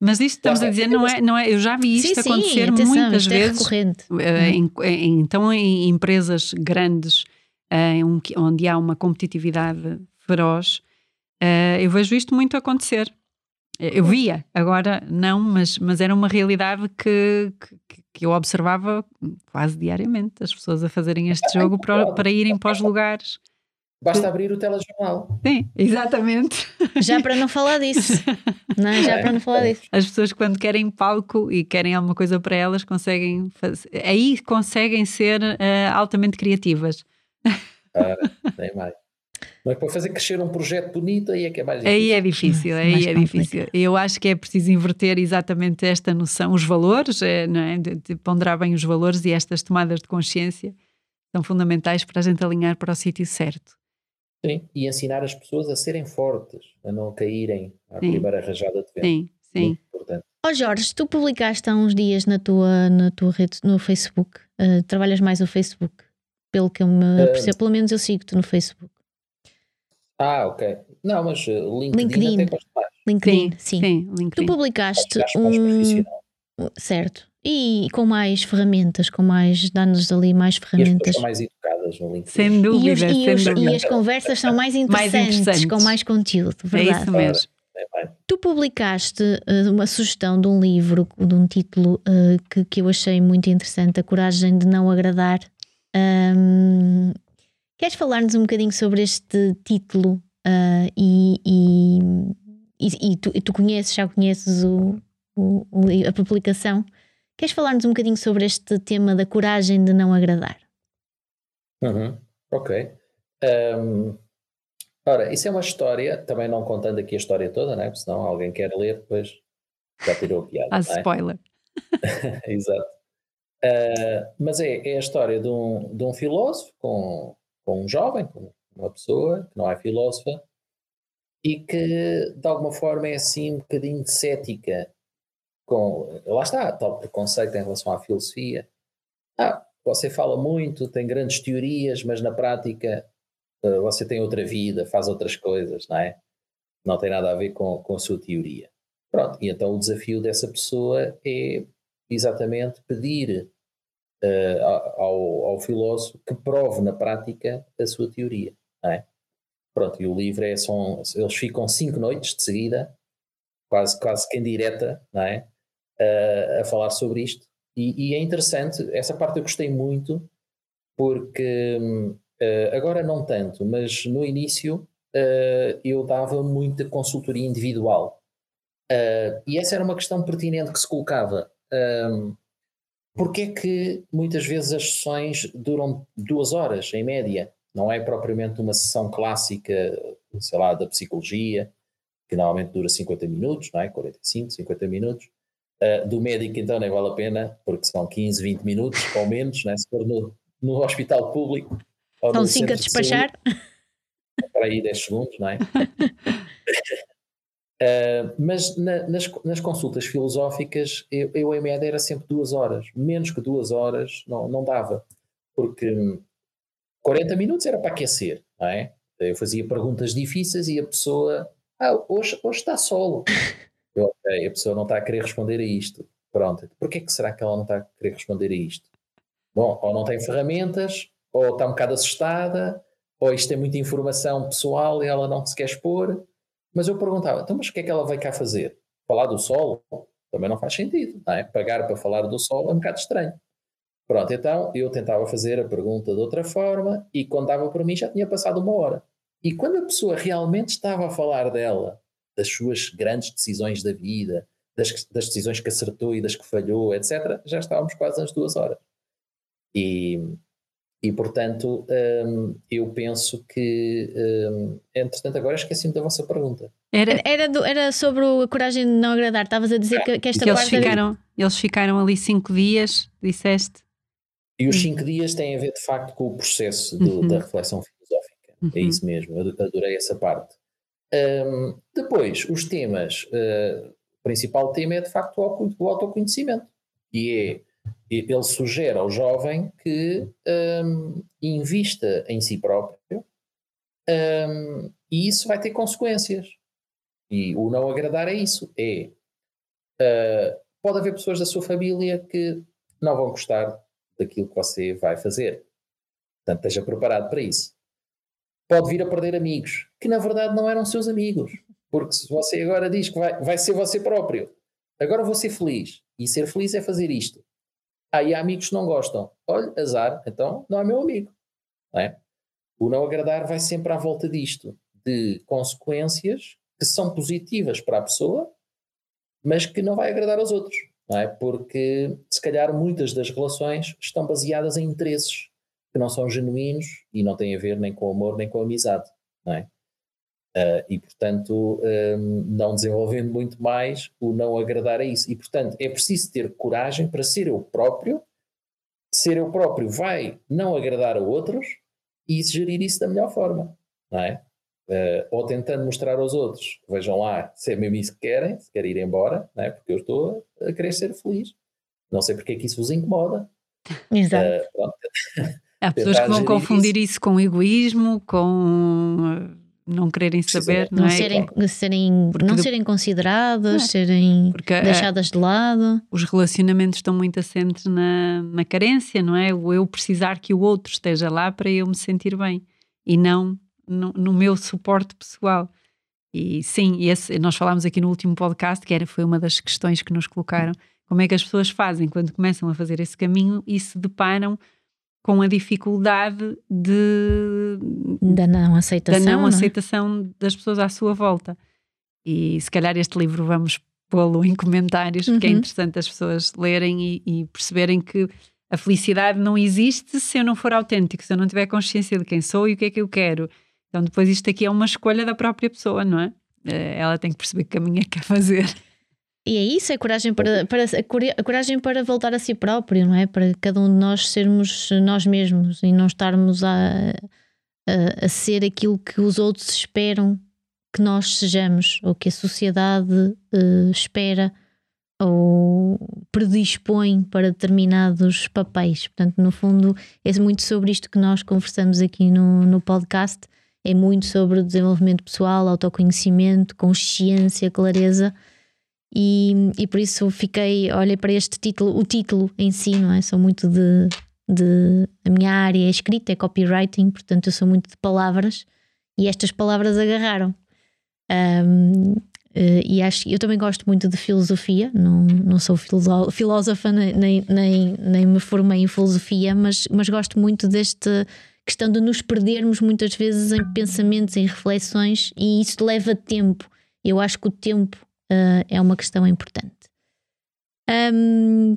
Mas isto estamos a dizer, não é, não é, eu já vi isto sim, acontecer sim, atenção, muitas isto é vezes. É recorrente. Em, em, então, em empresas grandes, em, onde há uma competitividade feroz, Uh, eu vejo isto muito acontecer. Eu via, agora não, mas, mas era uma realidade que, que, que eu observava quase diariamente, as pessoas a fazerem este jogo para, para irem para os lugares. Basta abrir o telejornal. Sim, exatamente. Já para não falar disso. Não, já é, para não falar disso. As pessoas, quando querem palco e querem alguma coisa para elas, conseguem fazer, aí conseguem ser uh, altamente criativas. Ah, nem mais. Mas para fazer crescer um projeto bonito, aí é que é mais difícil. Aí é difícil, aí mais é difícil. Eu acho que é preciso inverter exatamente esta noção, os valores, é, não é? de, de ponderar bem os valores e estas tomadas de consciência são fundamentais para a gente alinhar para o sítio certo. Sim, e ensinar as pessoas a serem fortes, a não caírem à sim. primeira rajada de vento. Sim, sim. Muito importante. Ó oh Jorge, tu publicaste há uns dias na tua, na tua rede, no Facebook, uh, trabalhas mais no Facebook, pelo que eu me uh, percebo, pelo menos eu sigo-te no Facebook. Ah, ok. Não, mas uh, LinkedIn, LinkedIn. até gosto mais. LinkedIn, sim. sim. LinkedIn. Tu publicaste um... Certo. E com mais ferramentas, com mais, dá-nos ali mais ferramentas. E as mais educadas no LinkedIn. Sem dúvida, e, os, sem e, os, dúvida. e as conversas são mais interessantes, mais interessantes, com mais conteúdo, verdade? É isso mesmo. É tu publicaste uh, uma sugestão de um livro, de um título uh, que, que eu achei muito interessante, A Coragem de Não Agradar. Um, queres falar-nos um bocadinho sobre este título Uh, e, e, e, e, tu, e, tu, conheces, já conheces o, o, a publicação. Queres falar-nos um bocadinho sobre este tema da coragem de não agradar? Uhum. Ok. Um, ora, isso é uma história, também não contando aqui a história toda, né? porque senão alguém quer ler, depois já tirou a piada. Há é? spoiler. Exato. Uh, mas é, é, a história de um, de um filósofo com, com um jovem, com uma pessoa que não é filósofa e que de alguma forma é assim um bocadinho cética com, lá está, tal preconceito em relação à filosofia. Ah, você fala muito, tem grandes teorias, mas na prática uh, você tem outra vida, faz outras coisas, não é? Não tem nada a ver com, com a sua teoria. Pronto, e então o desafio dessa pessoa é exatamente pedir uh, ao, ao filósofo que prove na prática a sua teoria. É? Pronto, e o livro é, são, eles ficam cinco noites de seguida, quase, quase que em direta, é? A falar sobre isto. E, e, é interessante, essa parte eu gostei muito, porque uh, agora não tanto, mas no início uh, eu dava muita consultoria individual. e essa era uma questão pertinente que se colocava. Porque é que muitas vezes as sessões duram duas horas, em média? não é propriamente uma sessão clássica, sei lá, da psicologia, que normalmente dura 50 minutos, não é? 45, 50 minutos. Uh, do médico, então, nem vale a pena, porque são 15, 20 minutos ou menos, né? se for no, no hospital público. São 5 a despachar. para aí 10 segundos, não é? Uh, mas na, nas, nas, consultas filosóficas, eu, eu, em média era sempre duas horas. Menos que duas horas não, não dava. Porque 40 minutos era para aquecer, não é? Eu fazia perguntas difíceis e a pessoa, ah, hoje, hoje está solo. Eu, ok, a pessoa não está a querer responder a isto. Pronto, porquê que será que ela não está a querer responder a isto? Bom, ou não tem ferramentas, ou está um bocado assustada, ou isto tem muita informação pessoal e ela não se quer expor. Mas eu perguntava, então, mas o que é que ela vai cá fazer? Falar do sol? Também não faz sentido, não é? Pagar para falar do sol é um bocado estranho. Pronto, então eu tentava fazer a pergunta de outra forma e quando dava para mim já tinha passado uma hora. E quando a pessoa realmente estava a falar dela das suas grandes decisões da vida, das, das decisões que acertou e das que falhou, etc., já estávamos quase às duas horas. E, e portanto, um, eu penso que, um, entretanto, agora esqueci-me da vossa pergunta. Era, era, do, era sobre a coragem de não agradar. Estavas a dizer que, que esta que eles ficaram, eles ficaram ali cinco dias, disseste? E os cinco dias têm a ver, de facto, com o processo do, uhum. da reflexão filosófica. É uhum. É isso mesmo, eu adorei essa parte. Um, depois, os temas. Uh, o principal tema é, de facto, o, o autoconhecimento. E é ele sugere ao jovem que um, invista em si próprio um, e isso vai ter consequências. E o não agradar é isso. É uh, pode haver pessoas da sua família que não vão gostar daquilo que você vai fazer. Portanto, esteja preparado para isso. Pode vir a perder amigos que na verdade não eram seus amigos. Porque se você agora diz que vai, vai ser você próprio, agora vou ser feliz. E ser feliz é fazer isto Aí amigos que não gostam. Olha, azar, então não é meu amigo. Não é? O não agradar vai sempre à volta disto, de consequências que são positivas para a pessoa, mas que não vai agradar aos outros. Não é? Porque, se calhar, muitas das relações estão baseadas em interesses que não são genuínos e não têm a ver nem com amor nem com amizade. Não é? Uh, e, portanto, um, não desenvolvendo muito mais, o não agradar a isso. E, portanto, é preciso ter coragem para ser eu próprio. Ser eu próprio vai não agradar a outros e gerir isso da melhor forma, não é? Uh, ou tentando mostrar aos outros, vejam lá, se é mesmo isso que querem, se querem ir embora, não é? porque eu estou a querer ser feliz. Não sei porque é que isso vos incomoda. Exato. Uh, Há pessoas que vão confundir isso. isso com egoísmo, com não quererem saber, não, não é? serem, serem não serem consideradas, é. serem Porque, é, deixadas de lado. Os relacionamentos estão muito assentes na, na carência, não é? O eu precisar que o outro esteja lá para eu me sentir bem e não no, no meu suporte pessoal. E sim, esse, nós falámos aqui no último podcast, que era, foi uma das questões que nos colocaram, como é que as pessoas fazem quando começam a fazer esse caminho e se deparam com a dificuldade de, da não aceitação, da não, não é? aceitação das pessoas à sua volta. E se calhar este livro vamos pô-lo em comentários, porque é uhum. é interessante as pessoas lerem e, e, perceberem que a felicidade não existe se eu não for autêntico, se eu não tiver consciência de quem sou e o que é que eu quero. Então, depois, isto aqui é uma escolha da própria pessoa, não é? Eh, ela tem que perceber que caminho é que quer fazer. E é isso, é coragem para, para, a coragem para voltar a si próprio, não é? Para cada um de nós sermos nós mesmos e não estarmos a, a, a ser aquilo que os outros esperam que nós sejamos, ou que a sociedade uh, espera ou predispõe para determinados papéis. Portanto, no fundo, é muito sobre isto que nós conversamos aqui no, no podcast. É muito sobre desenvolvimento pessoal, autoconhecimento, consciência, clareza e, e por isso fiquei, olhei para este título, o título em si, não é? Sou muito de, de. A minha área é escrita, é copywriting, portanto eu sou muito de palavras e estas palavras agarraram. Um, Uh, e acho, eu também gosto muito de filosofia, não, não sou filósofa nem, nem, nem, me formei em filosofia, mas, mas gosto muito desta questão de nos perdermos muitas vezes em pensamentos, em reflexões, e isso leva tempo. Eu acho que o tempo uh, é uma questão importante. Um...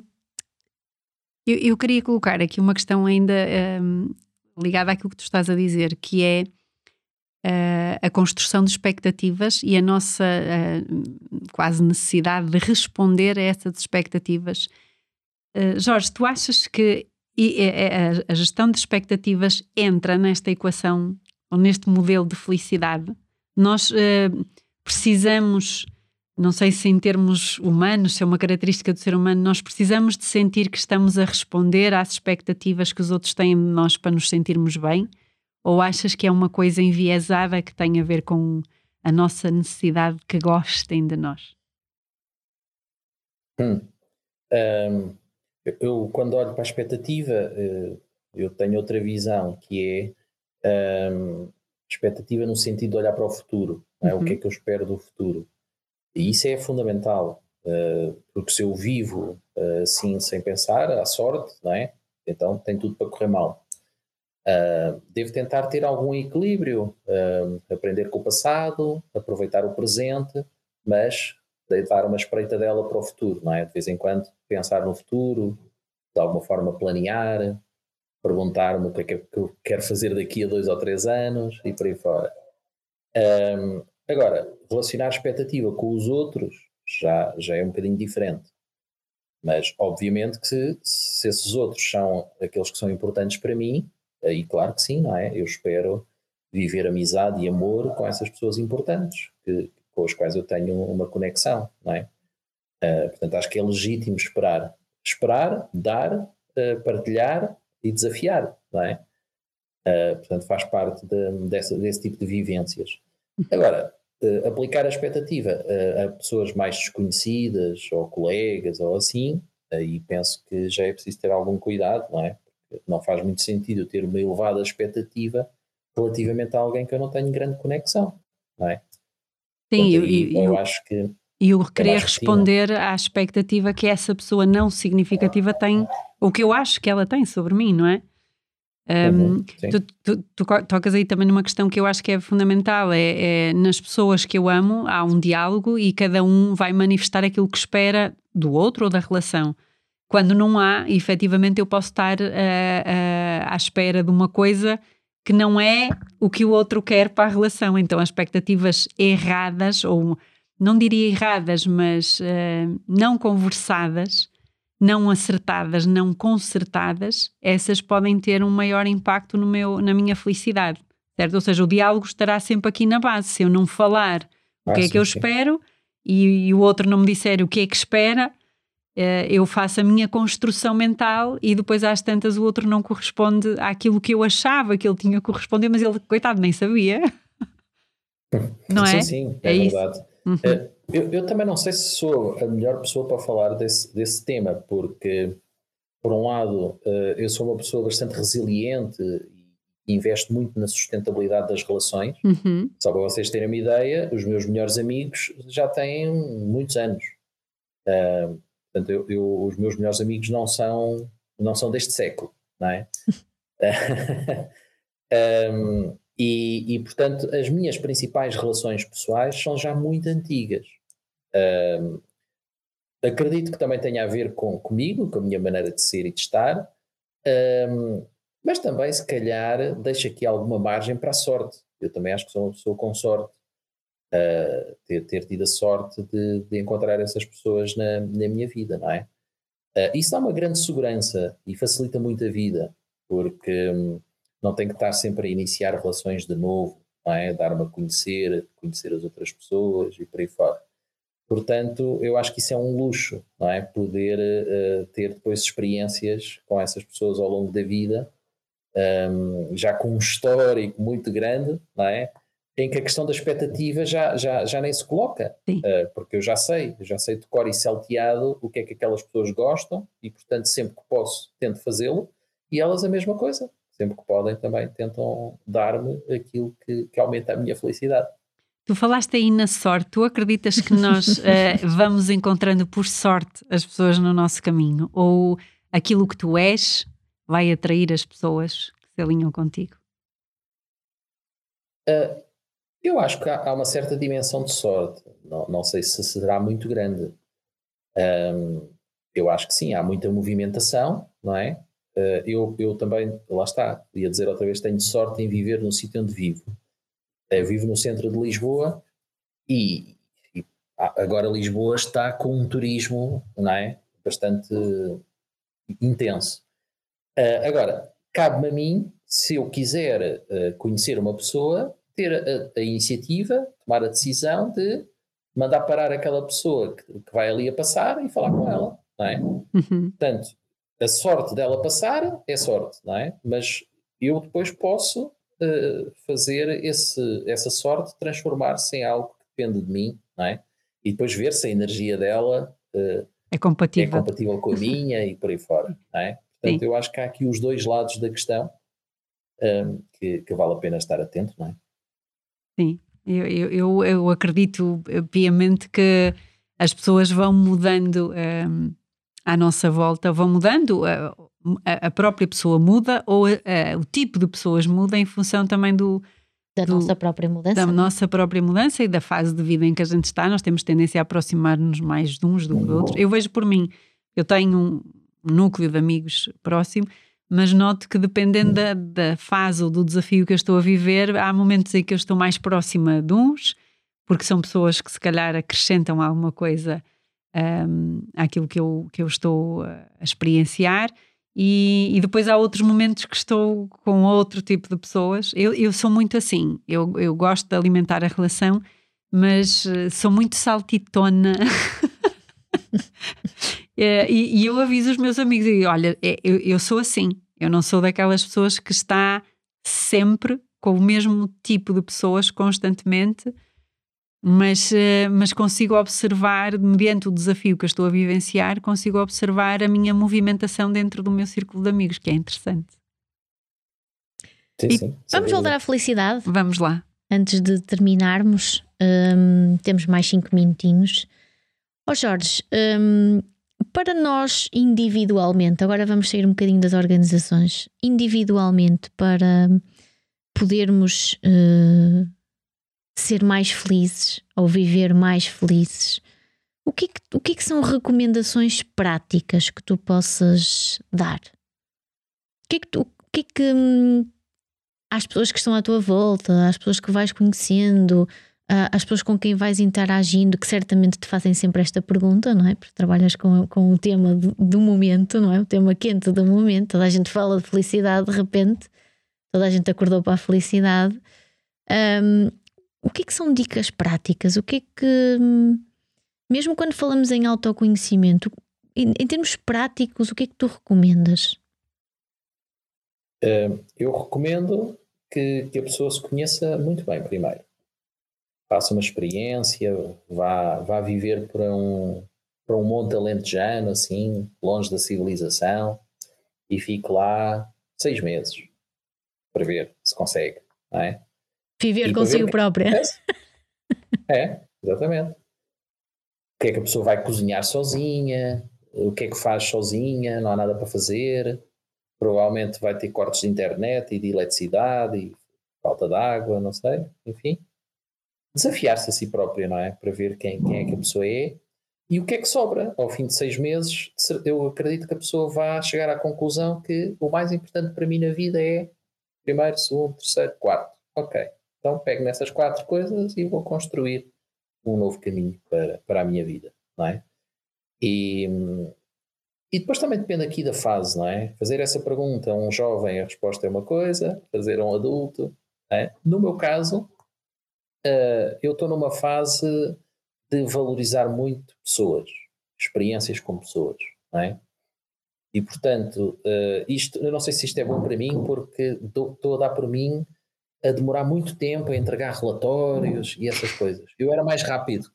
Eu, eu, queria colocar aqui uma questão ainda um, ligada àquilo que tu estás a dizer, que é uh, a construção de expectativas e a nossa uh, quase necessidade de responder a essas expectativas. Jorge, tu achas que a gestão de expectativas entra nesta equação ou neste modelo de felicidade? Nós precisamos não sei se em termos humanos, se é uma característica do ser humano, nós precisamos de sentir que estamos a responder às expectativas que os outros têm de nós para nos sentirmos bem? Ou achas que é uma coisa enviesada que tem a ver com a nossa necessidade de que gostem de nós? Hum. Um, eu, quando olho para a expectativa, eh, eu tenho outra visão, que é um, expectativa no sentido de olhar para o futuro. É? O que é uhum. que eu espero do futuro? E isso é fundamental, uh, porque se eu vivo uh, assim sem pensar, à sorte, não é? Então tem tudo para correr mal. Uh, devo tentar ter algum equilíbrio, aprender com o passado, aproveitar o presente, mas dar uma espreitadela para o futuro, não é? De vez em quando pensar no futuro, de alguma forma planear, perguntar-me o que é que eu quero fazer daqui a dois ou três anos e por aí fora. Um, agora, relacionar a expectativa com os outros já, já é um bocadinho diferente. Mas, obviamente, que se, se esses outros são aqueles que são importantes para mim, Aí, claro que sim, não é? Eu espero viver amizade e amor com essas pessoas importantes, que, com as quais eu tenho uma conexão, não é? Uh, portanto, acho que é legítimo esperar. Esperar, dar, uh, partilhar e desafiar, não é? Uh, portanto, faz parte de, dessa, desse tipo de vivências. Agora, aplicar a expectativa a pessoas mais desconhecidas ou colegas ou assim, aí penso que já é preciso ter algum cuidado, não é? não faz muito sentido eu ter uma elevada expectativa relativamente a alguém que eu não tenho grande conexão, não é? Sim, Portanto, e, eu, eu acho que. E eu é queria responder à expectativa que essa pessoa não significativa tem, ou que eu acho que ela tem sobre mim, não é? Um, uhum, tu, tu, tu, tocas aí também numa questão que eu acho que é fundamental: é, é, nas pessoas que eu amo, há um diálogo e cada um vai manifestar aquilo que espera do outro ou da relação. Quando não há, efetivamente, eu posso estar uh, uh, à espera de uma coisa que não é o que o outro quer para a relação. Então, as expectativas erradas, ou não diria erradas, mas uh, não conversadas, não acertadas, não consertadas, essas podem ter um maior impacto no meu, na minha felicidade. Certo? Ou seja, o diálogo estará sempre aqui na base. Se eu não falar o que ah, é que eu sim. espero e, e, o outro não me disser o que é que espera, eh, eu faço a minha construção mental e depois às tantas o outro não corresponde àquilo que eu achava que ele tinha correspondido, mas ele, coitado, nem sabia. Não é? Sim, sim, é, é verdade. Uhum. Eh, eu, eu, também não sei se sou a melhor pessoa para falar desse, desse tema, porque, por um lado, eh, eu sou uma pessoa bastante resiliente e investo muito na sustentabilidade das relações. Uhum. Só para vocês terem uma ideia, os meus melhores amigos já têm muitos anos. Uh, Portanto, eu, eu, os meus melhores amigos não são, não são deste século, não é? um, e, e, portanto, as minhas principais relações pessoais são já muito antigas. Um, acredito que também tenha a ver com comigo, com a minha maneira de ser e de estar, um, mas também, se calhar, deixa aqui alguma margem para a sorte. Eu também acho que sou uma pessoa com sorte uh, ter, ter, tido a sorte de, de encontrar essas pessoas na, na, minha vida, não é? Uh, isso dá uma grande segurança e facilita muito a vida, porque um, não tem que estar sempre a iniciar relações de novo, não é? Dar-me a conhecer, conhecer as outras pessoas e por aí fora. Portanto, eu acho que isso é um luxo, não é? Poder uh, ter depois experiências com essas pessoas ao longo da vida, um, já com um histórico muito grande, não é? em que a questão da expectativa já, já, já nem se coloca, uh, porque eu já sei, eu já sei de cor e salteado o que é que aquelas pessoas gostam e, portanto, sempre que posso, tento fazê-lo e elas a mesma coisa, sempre que podem também tentam dar-me aquilo que, que aumenta a minha felicidade. Tu falaste aí na sorte, tu acreditas que nós uh, vamos encontrando por sorte as pessoas no nosso caminho ou aquilo que tu és vai atrair as pessoas que se alinham contigo? Uh, eu acho que há, uma certa dimensão de sorte, não, não sei se será muito grande. Um, eu acho que sim, há muita movimentação, não é? Uh, eu, eu também, lá está, ia dizer outra vez, tenho sorte em viver no sítio onde vivo. Eu vivo no centro de Lisboa e, e agora Lisboa está com um turismo, não é? Bastante intenso. Uh, agora, cabe-me a mim, se eu quiser uh, conhecer uma pessoa, ter a, a, iniciativa, tomar a decisão de mandar parar aquela pessoa que, que, vai ali a passar e falar com ela, não é? Uhum. Portanto, a sorte dela passar é sorte, não é? Mas eu depois posso uh, fazer esse, essa sorte transformar-se em algo que depende de mim, não é? E depois ver se a energia dela uh, é, compatível. é compatível com a minha e por aí fora, não é? Portanto, Sim. eu acho que há aqui os dois lados da questão um, ehm, que, que vale a pena estar atento, não é? Sim, eu, eu, eu acredito piamente que as pessoas vão mudando um, à nossa volta vão mudando, a, a própria pessoa muda ou a, o tipo de pessoas muda em função também do, da do, nossa própria mudança. Da nossa própria mudança e da fase de vida em que a gente está. Nós temos tendência a aproximar-nos mais de uns do que de outros. Eu vejo por mim, eu tenho um núcleo de amigos próximo, mas noto que dependendo da, da fase ou do desafio que eu estou a viver, há momentos em que eu estou mais próxima de uns, porque são pessoas que se calhar acrescentam alguma coisa àquilo que eu, que eu estou a experienciar. E, e, depois há outros momentos que estou com outro tipo de pessoas. Eu, eu sou muito assim, eu, eu gosto de alimentar a relação, mas uh, sou muito saltitona. é, e, e, eu aviso os meus amigos: e, olha, é, eu, eu sou assim, eu não sou daquelas pessoas que está sempre com o mesmo tipo de pessoas constantemente mas, eh, mas consigo observar, mediante o desafio que eu estou a vivenciar, consigo observar a minha movimentação dentro do meu círculo de amigos, que é interessante. Sim, sim, vamos voltar à felicidade? Vamos lá. Antes de terminarmos, um, temos mais cinco minutinhos. Ó oh Jorge, um, para nós individualmente, agora vamos sair um bocadinho das organizações, individualmente, para podermos uh, ser mais felizes ou viver mais felizes, o que, é que, o que, é que são recomendações práticas que tu possas dar? O que é que, tu, o que, é que hum, às pessoas que estão à tua volta, às pessoas que vais conhecendo, às pessoas com quem vais interagindo, que certamente te fazem sempre esta pergunta, não é? Porque trabalhas com, com o tema do, do momento, não é? O tema quente do momento. Toda a gente fala de felicidade de repente, toda a gente acordou para a felicidade. Um, o que é que são dicas práticas? O que é que, mesmo quando falamos em autoconhecimento, em, termos práticos, o que é que tu recomendas? Uh, eu recomendo que, que, a pessoa se conheça muito bem primeiro. Faça uma experiência, vá, vá viver para um, para um monte alentejano, assim, longe da civilização, e fique lá seis meses para ver se consegue, não é? Viver consigo ver... própria. É, exatamente. O que é que a pessoa vai cozinhar sozinha? O que é que faz sozinha? Não há nada para fazer. Provavelmente vai ter cortes de internet e de eletricidade e falta de água, não sei. Enfim. Desafiar-se a si própria, não é? Para ver quem, quem é que a pessoa é e o que é que sobra. Ao fim de seis meses, eu acredito que a pessoa vá chegar à conclusão que o mais importante para mim na vida é primeiro, segundo, terceiro, quarto. Ok. Então pego nessas quatro coisas e vou construir um novo caminho para, para a minha vida, não é? E, e depois também depende aqui da fase, não é? Fazer essa pergunta a um jovem, a resposta é uma coisa, fazer a um adulto, é? No meu caso, uh, eu estou numa fase de valorizar muito pessoas, experiências com pessoas, não é? E portanto, uh, isto, eu não sei se isto é bom para mim, porque estou a dar por mim a demorar muito tempo a entregar relatórios e essas coisas. Eu era mais rápido.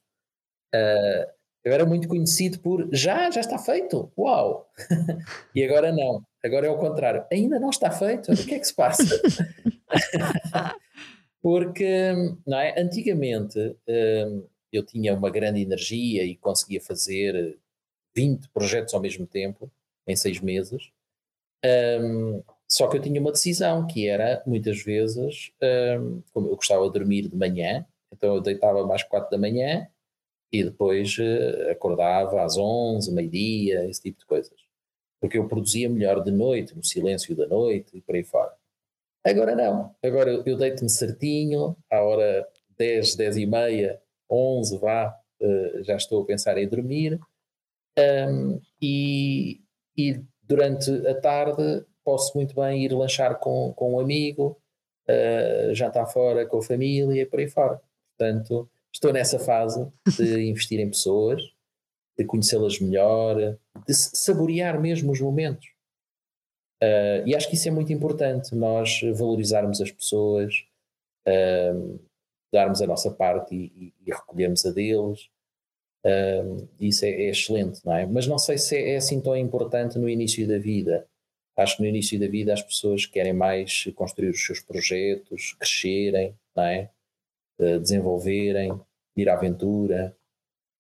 Uh, eu era muito conhecido por já, já está feito, uau! e agora não, agora é o contrário, ainda não está feito, o que é que se passa? Porque, não é? Antigamente uh, eu tinha uma grande energia e conseguia fazer 20 projetos ao mesmo tempo, em seis meses. Um, só que eu tinha uma decisão, que era, muitas vezes, um, como eu gostava de dormir de manhã, então eu deitava mais quatro da manhã e depois uh, acordava às onze, meio-dia, esse tipo de coisas. Porque eu produzia melhor de noite, no silêncio da noite e por aí fora. Agora não. Agora eu, eu deito-me certinho, à hora 10, 10 e meia, 11, vá, uh, já estou a pensar em dormir. Um, e, e durante a tarde posso muito bem ir lanchar com, com um amigo, uh, jantar fora com a família e por aí fora. Portanto, estou nessa fase de investir em pessoas, de conhecê-las melhor, de saborear mesmo os momentos. Uh, e acho que isso é muito importante, nós valorizarmos as pessoas, uh, darmos a nossa parte e, e, e recolhermos a deles. Uh, isso é, é, excelente, não é? Mas não sei se é, é assim tão importante no início da vida. Acho que no início da vida as pessoas querem mais construir os seus projetos, crescerem, não é? Uh, desenvolverem, ir à aventura.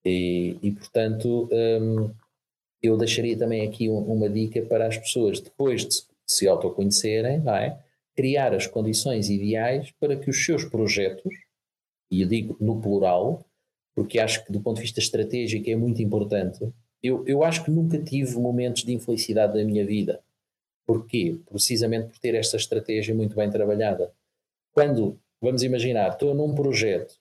E, e portanto, um, eu deixaria também aqui um, uma dica para as pessoas, depois de se autoconhecerem, não é? criar as condições ideais para que os seus projetos, e eu digo no plural, porque acho que do ponto de vista estratégico é muito importante, eu, eu acho que nunca tive momentos de infelicidade na minha vida. Porquê? Precisamente por ter esta estratégia muito bem trabalhada. Quando, vamos imaginar, estou num projeto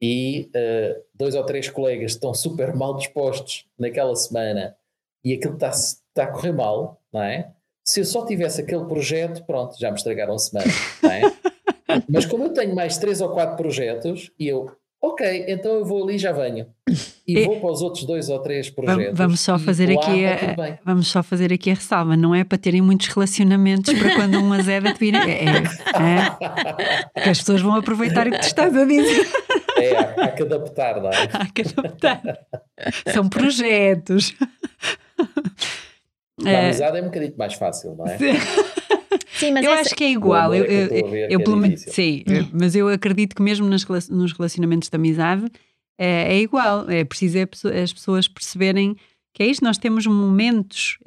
e uh, dois ou três colegas estão super mal dispostos naquela semana e aquilo está, está a correr mal, não é? Se eu só tivesse aquele projeto, pronto, já me estragaram a semana, não é? Mas como eu tenho mais três ou quatro projetos, e eu, ok, então eu vou ali e já venho. E vou para os outros dois ou três projetos. Vamos só fazer aqui a, vamos só fazer aqui a ressalva, não é para terem muitos relacionamentos para quando um azeda te vir. É, é, é, que as pessoas vão aproveitar o que tu estás a dizer. É, há, há que adaptar, não é? Há que adaptar. São projetos. A é. amizade é um bocadinho mais fácil, não é? Sim, mas eu essa... acho que é igual. Eu, eu, eu, eu pelo menos, sim, mas eu acredito que mesmo nas, nos relacionamentos de amizade é, é igual. É preciso é as pessoas perceberem que é isto. Nós temos momentos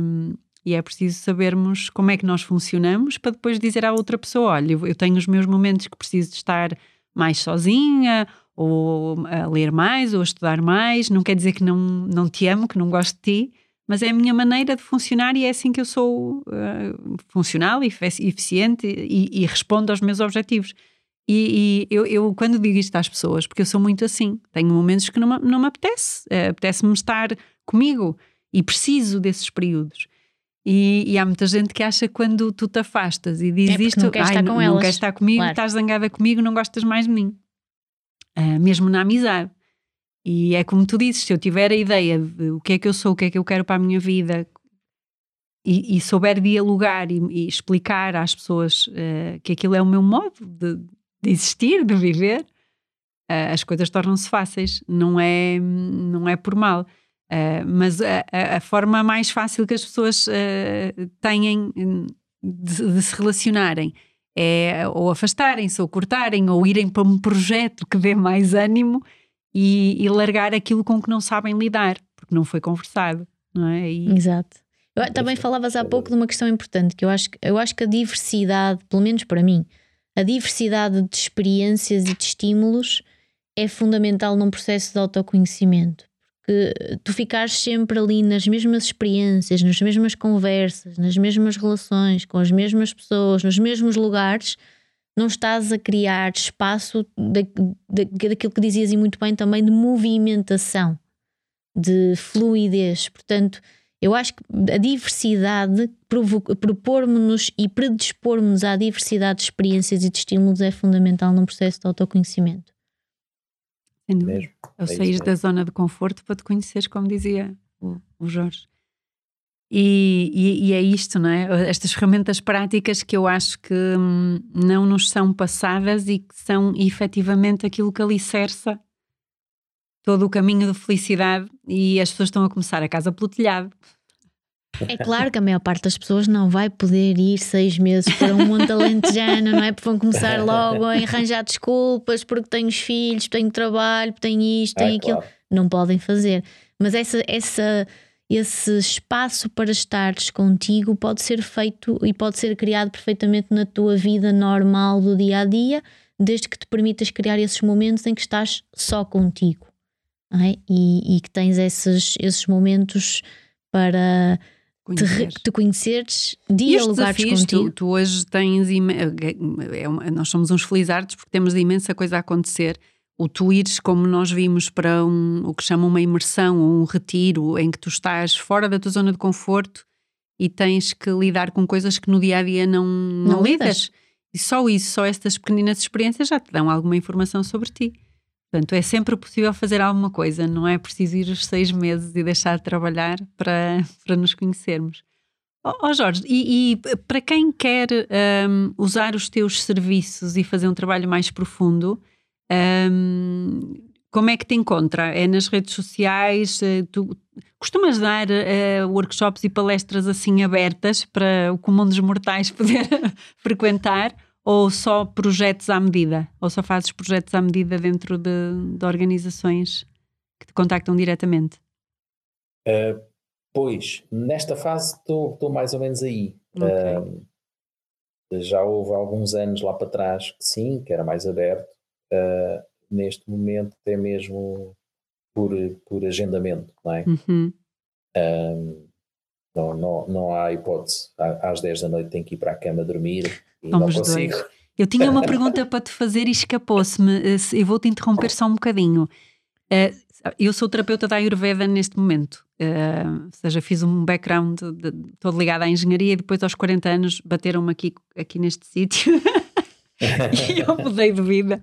um, e é preciso sabermos como é que nós funcionamos para depois dizer à outra pessoa: olha, eu tenho os meus momentos que preciso de estar mais sozinha ou a ler mais ou a estudar mais. Não quer dizer que não, não te amo, que não gosto de ti mas é a minha maneira de funcionar e é assim que eu sou uh, funcional e eficiente e, e, respondo aos meus objetivos. E, e eu, eu, quando digo isto às pessoas, porque eu sou muito assim, tenho momentos que não me, não me apetece, uh, apetece-me estar comigo e preciso desses períodos. E, e, há muita gente que acha que quando tu te afastas e diz é isto, não queres estar com não, não queres estar comigo, claro. estás zangada comigo, não gostas mais de mim. Uh, mesmo na amizade. E é como tu dizes, se eu tiver a ideia de o que é que eu sou, o que é que eu quero para a minha vida e, e souber dialogar e, e, explicar às pessoas uh, que aquilo é o meu modo de, de existir, de viver, uh, as coisas tornam-se fáceis, não é, não é por mal. Uh, mas a, a, forma mais fácil que as pessoas têm de, de se relacionarem é ou afastarem-se, ou cortarem, ou irem para um projeto que dê mais ânimo e, e, largar aquilo com que não sabem lidar, porque não foi conversado, não é? E... Exato. Eu, também falavas há pouco de uma questão importante, que eu acho, eu acho que a diversidade, pelo menos para mim, a diversidade de experiências e de estímulos é fundamental num processo de autoconhecimento. Porque tu ficares sempre ali nas mesmas experiências, nas mesmas conversas, nas mesmas relações, com as mesmas pessoas, nos mesmos lugares, não estás a criar espaço da, da, daquilo que dizias e muito bem também de movimentação, de fluidez. Portanto, eu acho que a diversidade, propor-nos e predispor-nos à diversidade de experiências e de estímulos é fundamental num processo de autoconhecimento. Sem dúvida. Eu é sair da zona de conforto para te conheceres, como dizia o, o Jorge. E, e, e, é isto, não é? Estas ferramentas práticas que eu acho que hum, não nos são passadas e que são efetivamente aquilo que alicerça todo o caminho de felicidade e as pessoas estão a começar a casa pelo telhado. É claro que a maior parte das pessoas não vai poder ir seis meses para um monte alentejano, não é? Porque vão começar logo a arranjar desculpas porque tenho os filhos, tenho trabalho, tenho isto, tenho é, aquilo. Claro. Não podem fazer. Mas essa, essa esse espaço para estares contigo pode ser feito e pode ser criado perfeitamente na tua vida normal do dia a dia, desde que te permitas criar esses momentos em que estás só contigo é? e, e, que tens esses, esses momentos para Conhecer. te, te conheceres, dialogares contigo. Tu, tu, hoje tens. É, é, nós somos uns felizardos porque temos imensa coisa a acontecer o tu ires, como nós vimos, para um, o que chama uma imersão ou um retiro, em que tu estás fora da tua zona de conforto e tens que lidar com coisas que no dia a dia não, não, não lidas. lidas. E só isso, só estas pequeninas experiências já te dão alguma informação sobre ti. Portanto, é sempre possível fazer alguma coisa, não é preciso ir os seis meses e deixar de trabalhar para, para nos conhecermos. Ó oh, Jorge, e, e, para quem quer um, usar os teus serviços e fazer um trabalho mais profundo, um, como é que te encontra? É nas redes sociais? Eh, tu costumas dar uh, workshops e palestras assim abertas para o comum dos mortais poder frequentar? Ou só projetos à medida? Ou só fazes projetos à medida dentro de, de organizações que te contactam diretamente? Uh, pois, nesta fase estou mais ou menos aí. Okay. Uh, já houve alguns anos lá para trás que sim, que era mais aberto. Uh, neste momento é mesmo por, por agendamento, não é? Uhum. Um, não, não, não há hipótese. Às 10 da noite tenho que ir para a cama dormir e Vamos não consigo. Dois. Eu tinha uma pergunta para te fazer e escapou-se-me. Eu vou-te interromper só um bocadinho. Uh, eu sou terapeuta da Ayurveda neste momento, uh, ou seja, fiz um background de, todo ligado à engenharia e depois aos 40 anos bateram-me aqui, aqui neste sítio e eu mudei de vida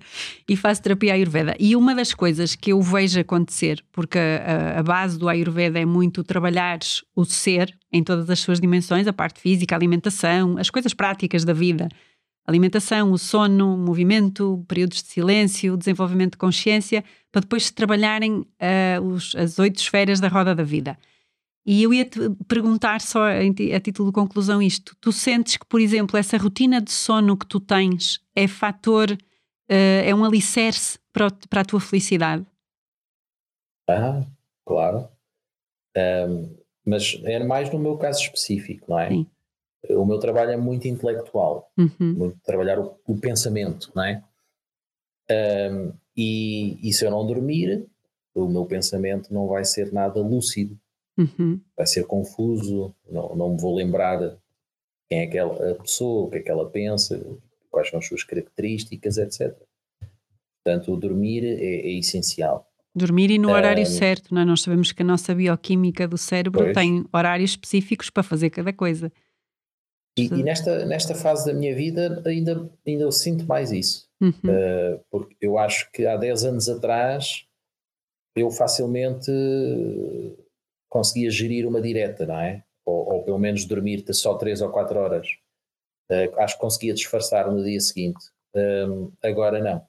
e faço terapia Ayurveda. E uma das coisas que eu vejo acontecer, porque a, a base do Ayurveda é muito trabalhar o ser em todas as suas dimensões, a parte física, a alimentação, as coisas práticas da vida alimentação, o sono, o movimento, períodos de silêncio, desenvolvimento de consciência, para depois se trabalharem uh, os, as oito esferas da roda da vida. E eu ia te perguntar só a, título de conclusão isto. Tu sentes que, por exemplo, essa rotina de sono que tu tens é fator, uh, é um alicerce para, para a tua felicidade? Ah, claro. Um, mas é mais no meu caso específico, não é? Sim o meu trabalho é muito intelectual, uhum. muito trabalhar o, o, pensamento, não é? Um, e, e, se eu não dormir, o meu pensamento não vai ser nada lúcido, uhum. vai ser confuso, não, não me vou lembrar quem é aquela pessoa, o que é que ela pensa, quais são as suas características, etc. Portanto, o dormir é, é essencial. Dormir e no horário um, certo, não é? Nós sabemos que a nossa bioquímica do cérebro pois. tem horários específicos para fazer cada coisa. E, e, nesta, nesta fase da minha vida ainda, ainda eu sinto mais isso. Uhum. Uh, porque eu acho que há 10 anos atrás eu facilmente conseguia gerir uma direta, não é? Ou, ou pelo menos dormir só 3 ou 4 horas. Uh, acho que conseguia disfarçar no dia seguinte. Uh, agora não.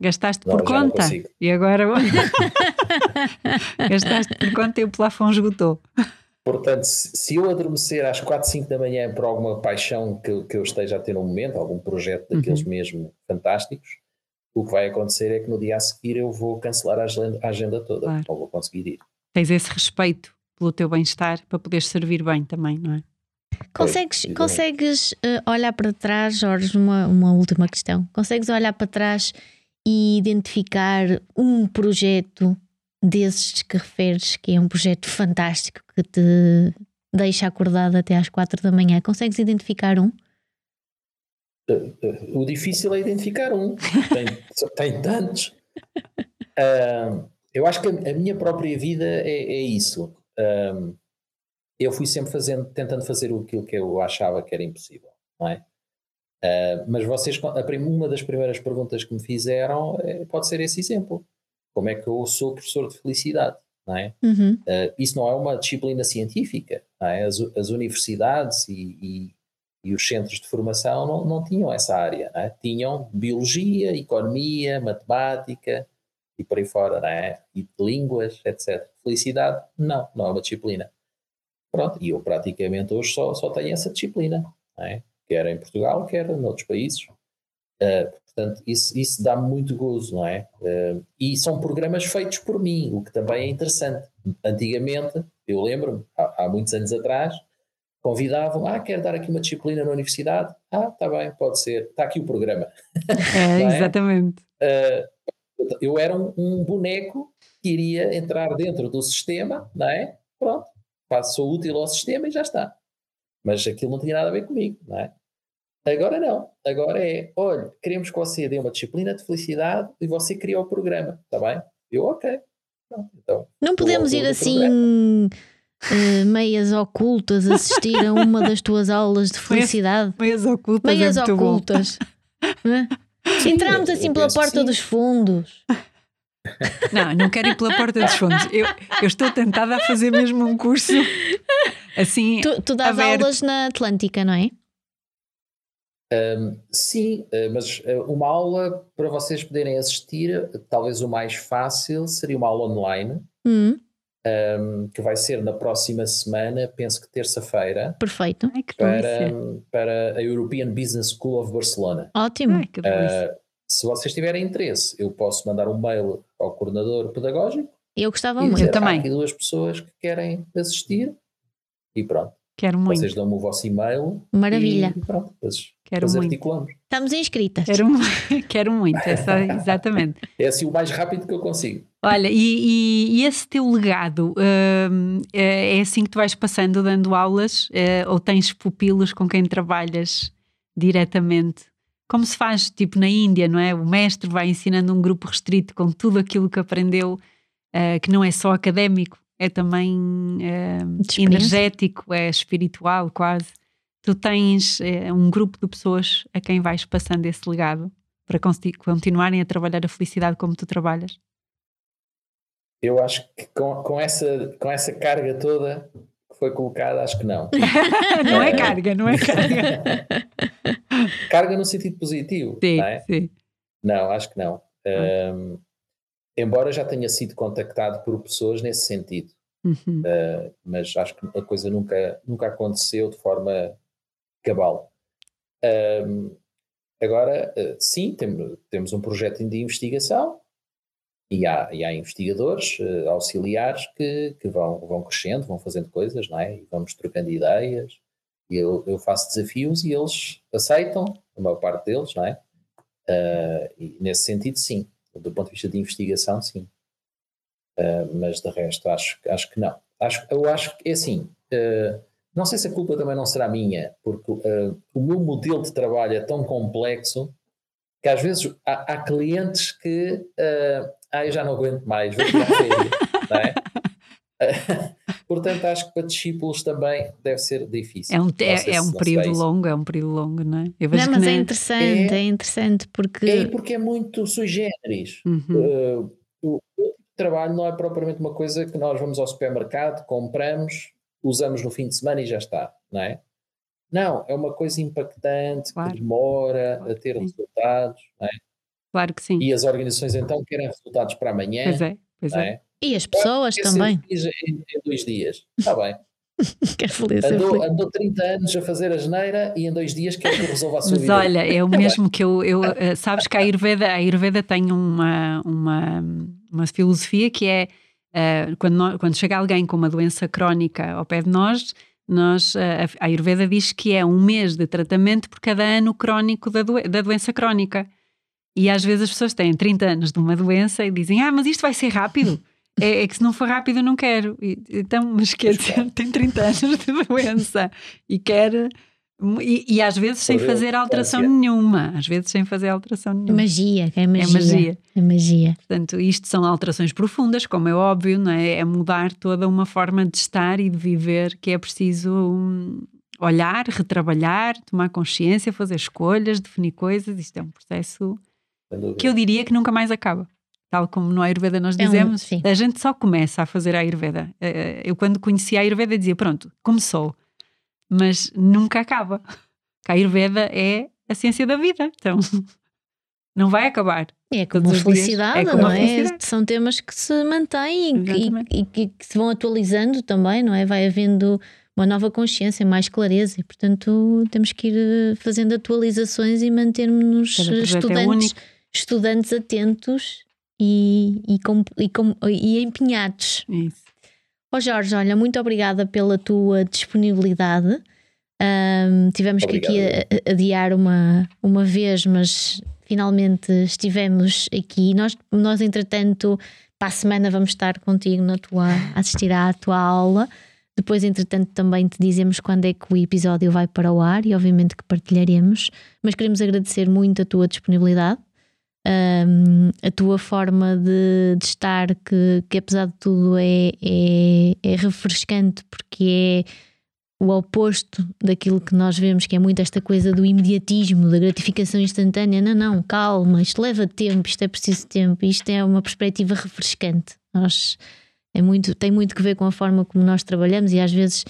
Gastaste não, por conta e agora gastaste por conta e o plafond esgotou. Portanto, se eu adormecer às 4, 5 da manhã por alguma paixão que, que eu esteja a ter no momento, algum projeto daqueles uhum. mesmo fantásticos, o que vai acontecer é que no dia a seguir eu vou cancelar a agenda, a agenda toda, claro. não vou conseguir ir. Tens esse respeito pelo teu bem-estar para poderes servir bem também, não é? Consegues, consegues uh, olhar para trás, Jorge, uma, uma última questão. Consegues olhar para trás e identificar um projeto desses que referes, que é um projeto fantástico que te deixa acordado até às quatro da manhã, consegues identificar um? Eh, eh, o difícil é identificar um, tem, tem tantos. Uh, eu acho que a, minha própria vida é, é isso. Uh, eu fui sempre fazendo, tentando fazer aquilo que eu achava que era impossível, não é? Uh, mas vocês, uma das primeiras perguntas que me fizeram pode ser esse exemplo como é que eu sou professor de felicidade, não é? Uhum. Uh, isso não é uma disciplina científica, é? as, as, universidades e, e, e, os centros de formação não, não tinham essa área, é? tinham biologia, economia, matemática e por aí fora, não é? E línguas, etc. Felicidade, não, não é uma disciplina. Pronto, e eu praticamente hoje só, só tenho essa disciplina, não é? quer em Portugal, quer em outros países. Uh, Portanto, isso, isso dá muito gozo, não é? Uh, e são programas feitos por mim, o que também é interessante. Antigamente, eu lembro-me, há, há, muitos anos atrás, convidavam, ah, quero dar aqui uma disciplina na universidade? Ah, está bem, pode ser, está aqui o programa. É, é? exatamente. Uh, eu era um, um, boneco que iria entrar dentro do sistema, não é? Pronto, sou útil ao sistema e já está. Mas aquilo não tinha nada a ver comigo, não é? Agora não. Agora é, olha, queremos que você dê uma disciplina de felicidade e você cria o programa, está bem? Eu, ok. então, não podemos ir assim uh, meias ocultas assistir a uma das tuas aulas de felicidade. Meias, meias ocultas. É meias é ocultas. Entramos assim pela porta dos fundos. Não, não quero ir pela porta dos fundos. Eu, eu estou tentada a fazer mesmo um curso assim. Tu, tu dás aberto. aulas na Atlântica, não é? Um, sim, eh, mas eh, uma aula para vocês poderem assistir, talvez o mais fácil seria uma aula online, hum. Um, que vai ser na próxima semana, penso que terça-feira. Perfeito. Ai, para, para a European Business School of Barcelona. Ótimo. Ai, uh, se vocês tiverem interesse, eu posso mandar um mail ao coordenador pedagógico Eu gostava e muito. dizer, Eu também. Há aqui duas pessoas que querem assistir e pronto. Quero muito. Vocês dão-me o vosso e-mail. Maravilha. E, pronto, depois, Quero depois muito. articulamos. Estamos inscritas. Quero, quero muito, é só- exatamente. É assim o mais rápido que eu consigo. Olha, e, e- e esse teu legado hum, é, assim que tu vais passando, dando aulas, eh, ou tens pupilos com quem trabalhas diretamente? Como se faz, tipo na Índia, não é? O mestre vai ensinando um grupo restrito com tudo aquilo que aprendeu, eh, que não é só académico, é também experiência. energético, é espiritual quase. Tu tens um grupo de pessoas a quem vais passando esse legado para continuarem a trabalhar a felicidade como tu trabalhas? Eu acho que com, com, essa, com essa carga toda que foi colocada, acho que não. não é É. carga, não é carga. carga no sentido positivo. Sim, não é? sim. Não, acho que não. Um, embora já tenha sido contactado por pessoas nesse sentido, Uhum. uh, mas acho que a coisa nunca, nunca aconteceu de forma cabal. Um, agora, uh, sim, tem- temos um projeto de investigação e há, e há investigadores uh, auxiliares que, que vão, vão crescendo, vão fazendo coisas, não é? E vamos trocando ideias. E eu, eu faço desafios e eles aceitam, a maior parte deles, não é? Uh, e nesse sentido, sim. Do ponto de vista de investigação, sim. Uh, mas de resto, acho, acho que não. Acho, eu acho que é assim. não sei se a culpa também não será minha, porque o meu modelo de trabalho é tão complexo que às vezes há, há clientes que uh, ah, eu já não aguento mais, vou tirar não é? Portanto, acho que para discípulos também deve ser difícil. É um, Não é, é um não período longo, é um período longo, não é? Eu vejo Não, que mas é na- interessante, É. é, interessante porque É porque é muito sui generis. Uhum. Uh, o tipo trabalho não é propriamente uma coisa que nós vamos ao supermercado, compramos, usamos no fim de semana e já está, não é? Não, é uma coisa impactante, Claro. que demora Claro a ter resultados, não é? Claro que sim. E as organizações então querem resultados para amanhã, Pois é, pois é. é? e as pessoas ser também. Em, em dois dias, está bem. Quer feliz, Andou, feliz. andou 30 anos a fazer a geneira e em dois dias quer que resolva a sua Mas vida. olha, é o mesmo que eu, eu eh, sabes que a Ayurveda, a Ayurveda tem uma, uma, uma filosofia que é eh, quando, nó- quando chega alguém com uma doença crónica ao pé de nós, nós eh, a Ayurveda diz que é um mês de tratamento por cada ano crónico da, doen- da doença crónica. E às vezes as pessoas têm 30 anos de uma doença e dizem: Ah, mas isto vai ser rápido. É, é que se não for rápido eu não quero. E- então, mas quer dizer, tem 30 anos de doença e quer. E, e às vezes sem fazer alteração importância. nenhuma. Às vezes sem fazer alteração nenhuma. Magia, é É magia. magia. É magia. Portanto, isto são alterações profundas, como é óbvio, não é? É mudar toda uma forma de estar e de viver que é preciso hum, olhar, retrabalhar, tomar consciência, fazer escolhas, definir coisas. Isto é um processo. Que eu diria que nunca mais acaba. Tal como no Ayurveda nós É um- dizemos, a gente só começa a fazer a Ayurveda. Eh, Eu, quando conheci a Ayurveda, dizia: pronto, começou, mas nunca acaba. Que a Ayurveda é a ciência da vida, então não vai acabar. É como Todos felicidade, É como não a é? São temas que se mantêm e, que- e se vão atualizando também, não é? Vai havendo uma nova consciência, mais clareza e, portanto, temos que ir eh, fazendo atualizações e mantermos-nos Cada projeto é estudantes, atentos e, e, com- e com- e empenhados. Isso. Ó Jorge, olha, muito obrigada pela tua disponibilidade. Ahm, tivemos que aqui Obrigado. a- a- adiar uma, uma vez, mas finalmente estivemos aqui. Nós, nós, entretanto, para a semana vamos estar contigo na tua, a assistir à tua aula. Depois, entretanto, também te dizemos quando é que o episódio vai para o ar e, obviamente, que partilharemos. Mas queremos agradecer muito a tua disponibilidade, hum, a tua forma de, de estar, que, que apesar de tudo é, é, é refrescante, porque é o oposto daquilo que nós vemos, que é muito esta coisa do imediatismo, da gratificação instantânea. Não, não, calma, isto leva tempo, isto é preciso tempo, isto é uma perspectiva refrescante. Nós, é muito, tem muito que ver com a forma como nós trabalhamos e às vezes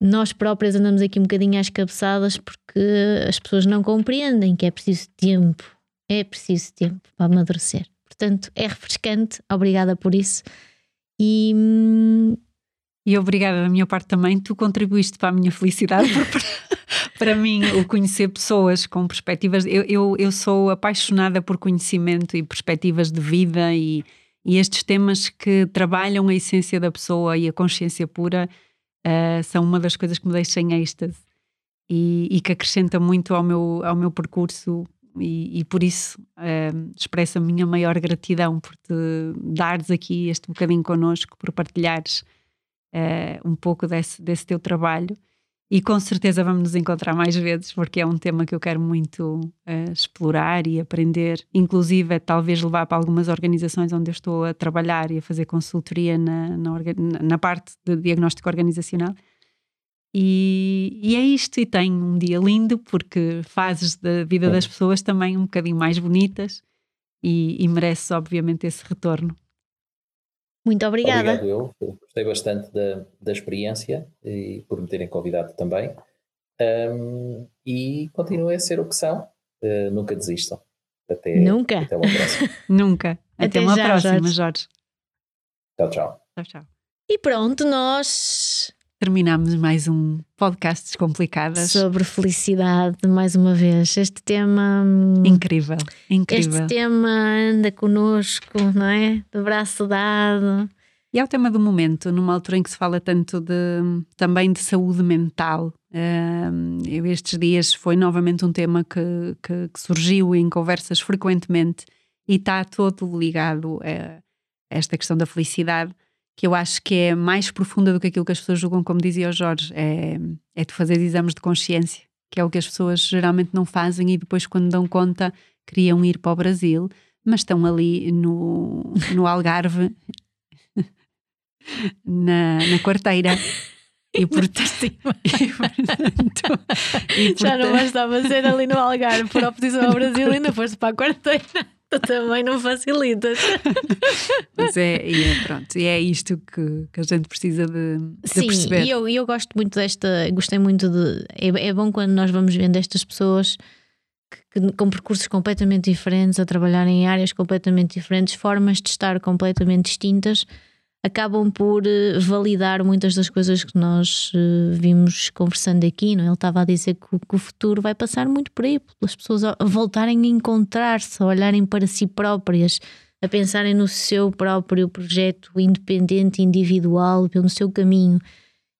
nós próprias andamos aqui um bocadinho às cabeçadas porque as pessoas não compreendem que é preciso tempo, é preciso tempo para amadurecer. Portanto, é refrescante, obrigada por isso. E hum, E obrigada da minha parte também, tu contribuíste para a minha felicidade, porque para, mim o conhecer pessoas com perspectivas, eu, eu, eu sou apaixonada por conhecimento e perspectivas de vida e, E estes temas que trabalham a essência da pessoa e a consciência pura uh, são uma das coisas que me deixa em êxtase e, e, que acrescenta muito ao meu, ao meu percurso e, e por isso uh, expresso a minha maior gratidão por te dares aqui este bocadinho connosco, por partilhares uh, um pouco desse, desse teu trabalho e com certeza vamos nos encontrar mais vezes, porque é um tema que eu quero muito uh, explorar e aprender, inclusive é talvez levar para algumas organizações onde eu estou a trabalhar e a fazer consultoria na, na, na parte de diagnóstico organizacional. E, e, é isto, e tenho um dia lindo, porque fazes da vida das pessoas também um bocadinho mais bonitas e, e mereces, obviamente, esse retorno. Muito obrigada. Obrigado eu, gostei bastante da, da experiência e por me terem convidado também. Um, e continuem a ser o que são, uh, nunca desistam. Até, nunca. Até uma próxima. nunca. Até, até uma já, próxima, Jorge. Jorge. Tchau, tchau. Tchau, tchau. E pronto, nós terminamos mais um podcast Descomplicadas. Sobre felicidade, mais uma vez. Este tema. Hum, incrível, incrível. Este tema anda connosco, não é? De braço dado. E é o tema do momento, numa altura em que se fala tanto de, também de saúde mental. Uh, eu estes dias foi novamente um tema que, que, que surgiu em conversas frequentemente e está todo ligado a esta questão da felicidade que eu acho que é mais profunda do que aquilo que as pessoas julgam, como dizia o Jorge, é, é tu fazer exames de consciência, que é o que as pessoas geralmente não fazem e depois, quando dão conta, queriam ir para o Brasil, mas estão ali no, no Algarve, na, na quarteira. E portanto, e, portanto, e, portanto, já não bastava ser ali no Algarve por oposição ao Brasil, ainda foste para a quarteira. também não facilitas. Mas é, é, pronto, e é isto que, que a gente precisa de, de Sim, perceber. Sim, e eu, eu gosto muito desta, gostei muito de. É, é bom quando nós vamos vendo estas pessoas que, que, com percursos completamente diferentes, a trabalhar em áreas completamente diferentes, formas de estar completamente distintas acabam por eh, validar muitas das coisas que nós eh, vimos conversando aqui. Não? É? Ele estava a dizer que, que o futuro vai passar muito por aí, pelas pessoas voltarem a encontrar-se, a olharem para si próprias, a pensarem no seu próprio projeto independente, individual, pelo seu caminho.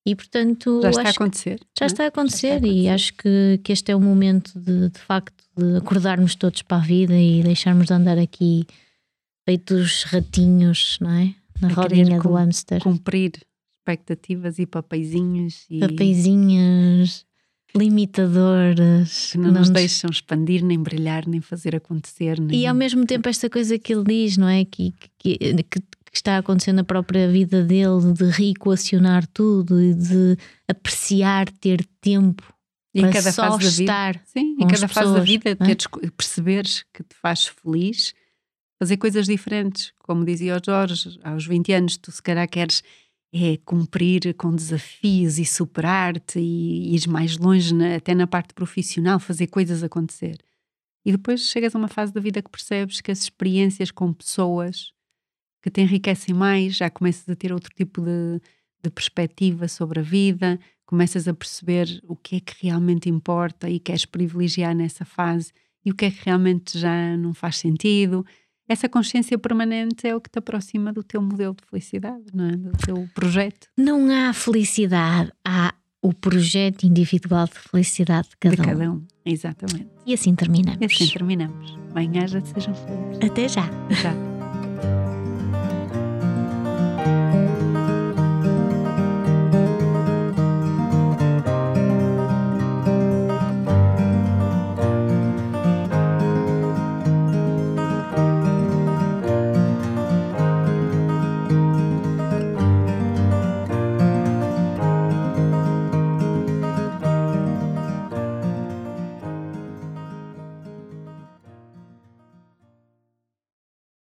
E portanto. Já está a acontecer. Já, está a acontecer, já está a acontecer e acho que, que este é o momento de, de facto de acordarmos todos para a vida e deixarmos de andar aqui feitos ratinhos, não é? Na rodinha do hamster. Cumprir expectativas e papeizinhos. E... Papeizinhos limitadoras que não, não nos deixam expandir, nem brilhar, nem fazer acontecer. Nem... E ao mesmo tempo, esta coisa que ele diz, não é? Que, que, que, está acontecendo na própria vida dele, de reequacionar tudo e de apreciar ter tempo. E para cada só fase estar da vida, sim, em cada fase da vida, é? teres, perceberes que te faz feliz fazer coisas diferentes. Como dizia o Jorge, aos 20 anos tu se calhar queres é cumprir com desafios e superar-te e ir mais longe, na, até na parte profissional, fazer coisas acontecer. E depois chegas a uma fase da vida que percebes que as experiências com pessoas que te enriquecem mais, já começas a ter outro tipo de, de perspectiva sobre a vida, começas a perceber o que é que realmente importa e queres privilegiar nessa fase e o que é que realmente já não faz sentido essa consciência permanente é o que te aproxima do teu modelo de felicidade, não é? Do teu projeto. Não há felicidade, há o projeto individual de felicidade de cada, de cada um. um. Exatamente. E assim terminamos. E assim terminamos. Bem-aja, sejam felizes. Até já. Até já.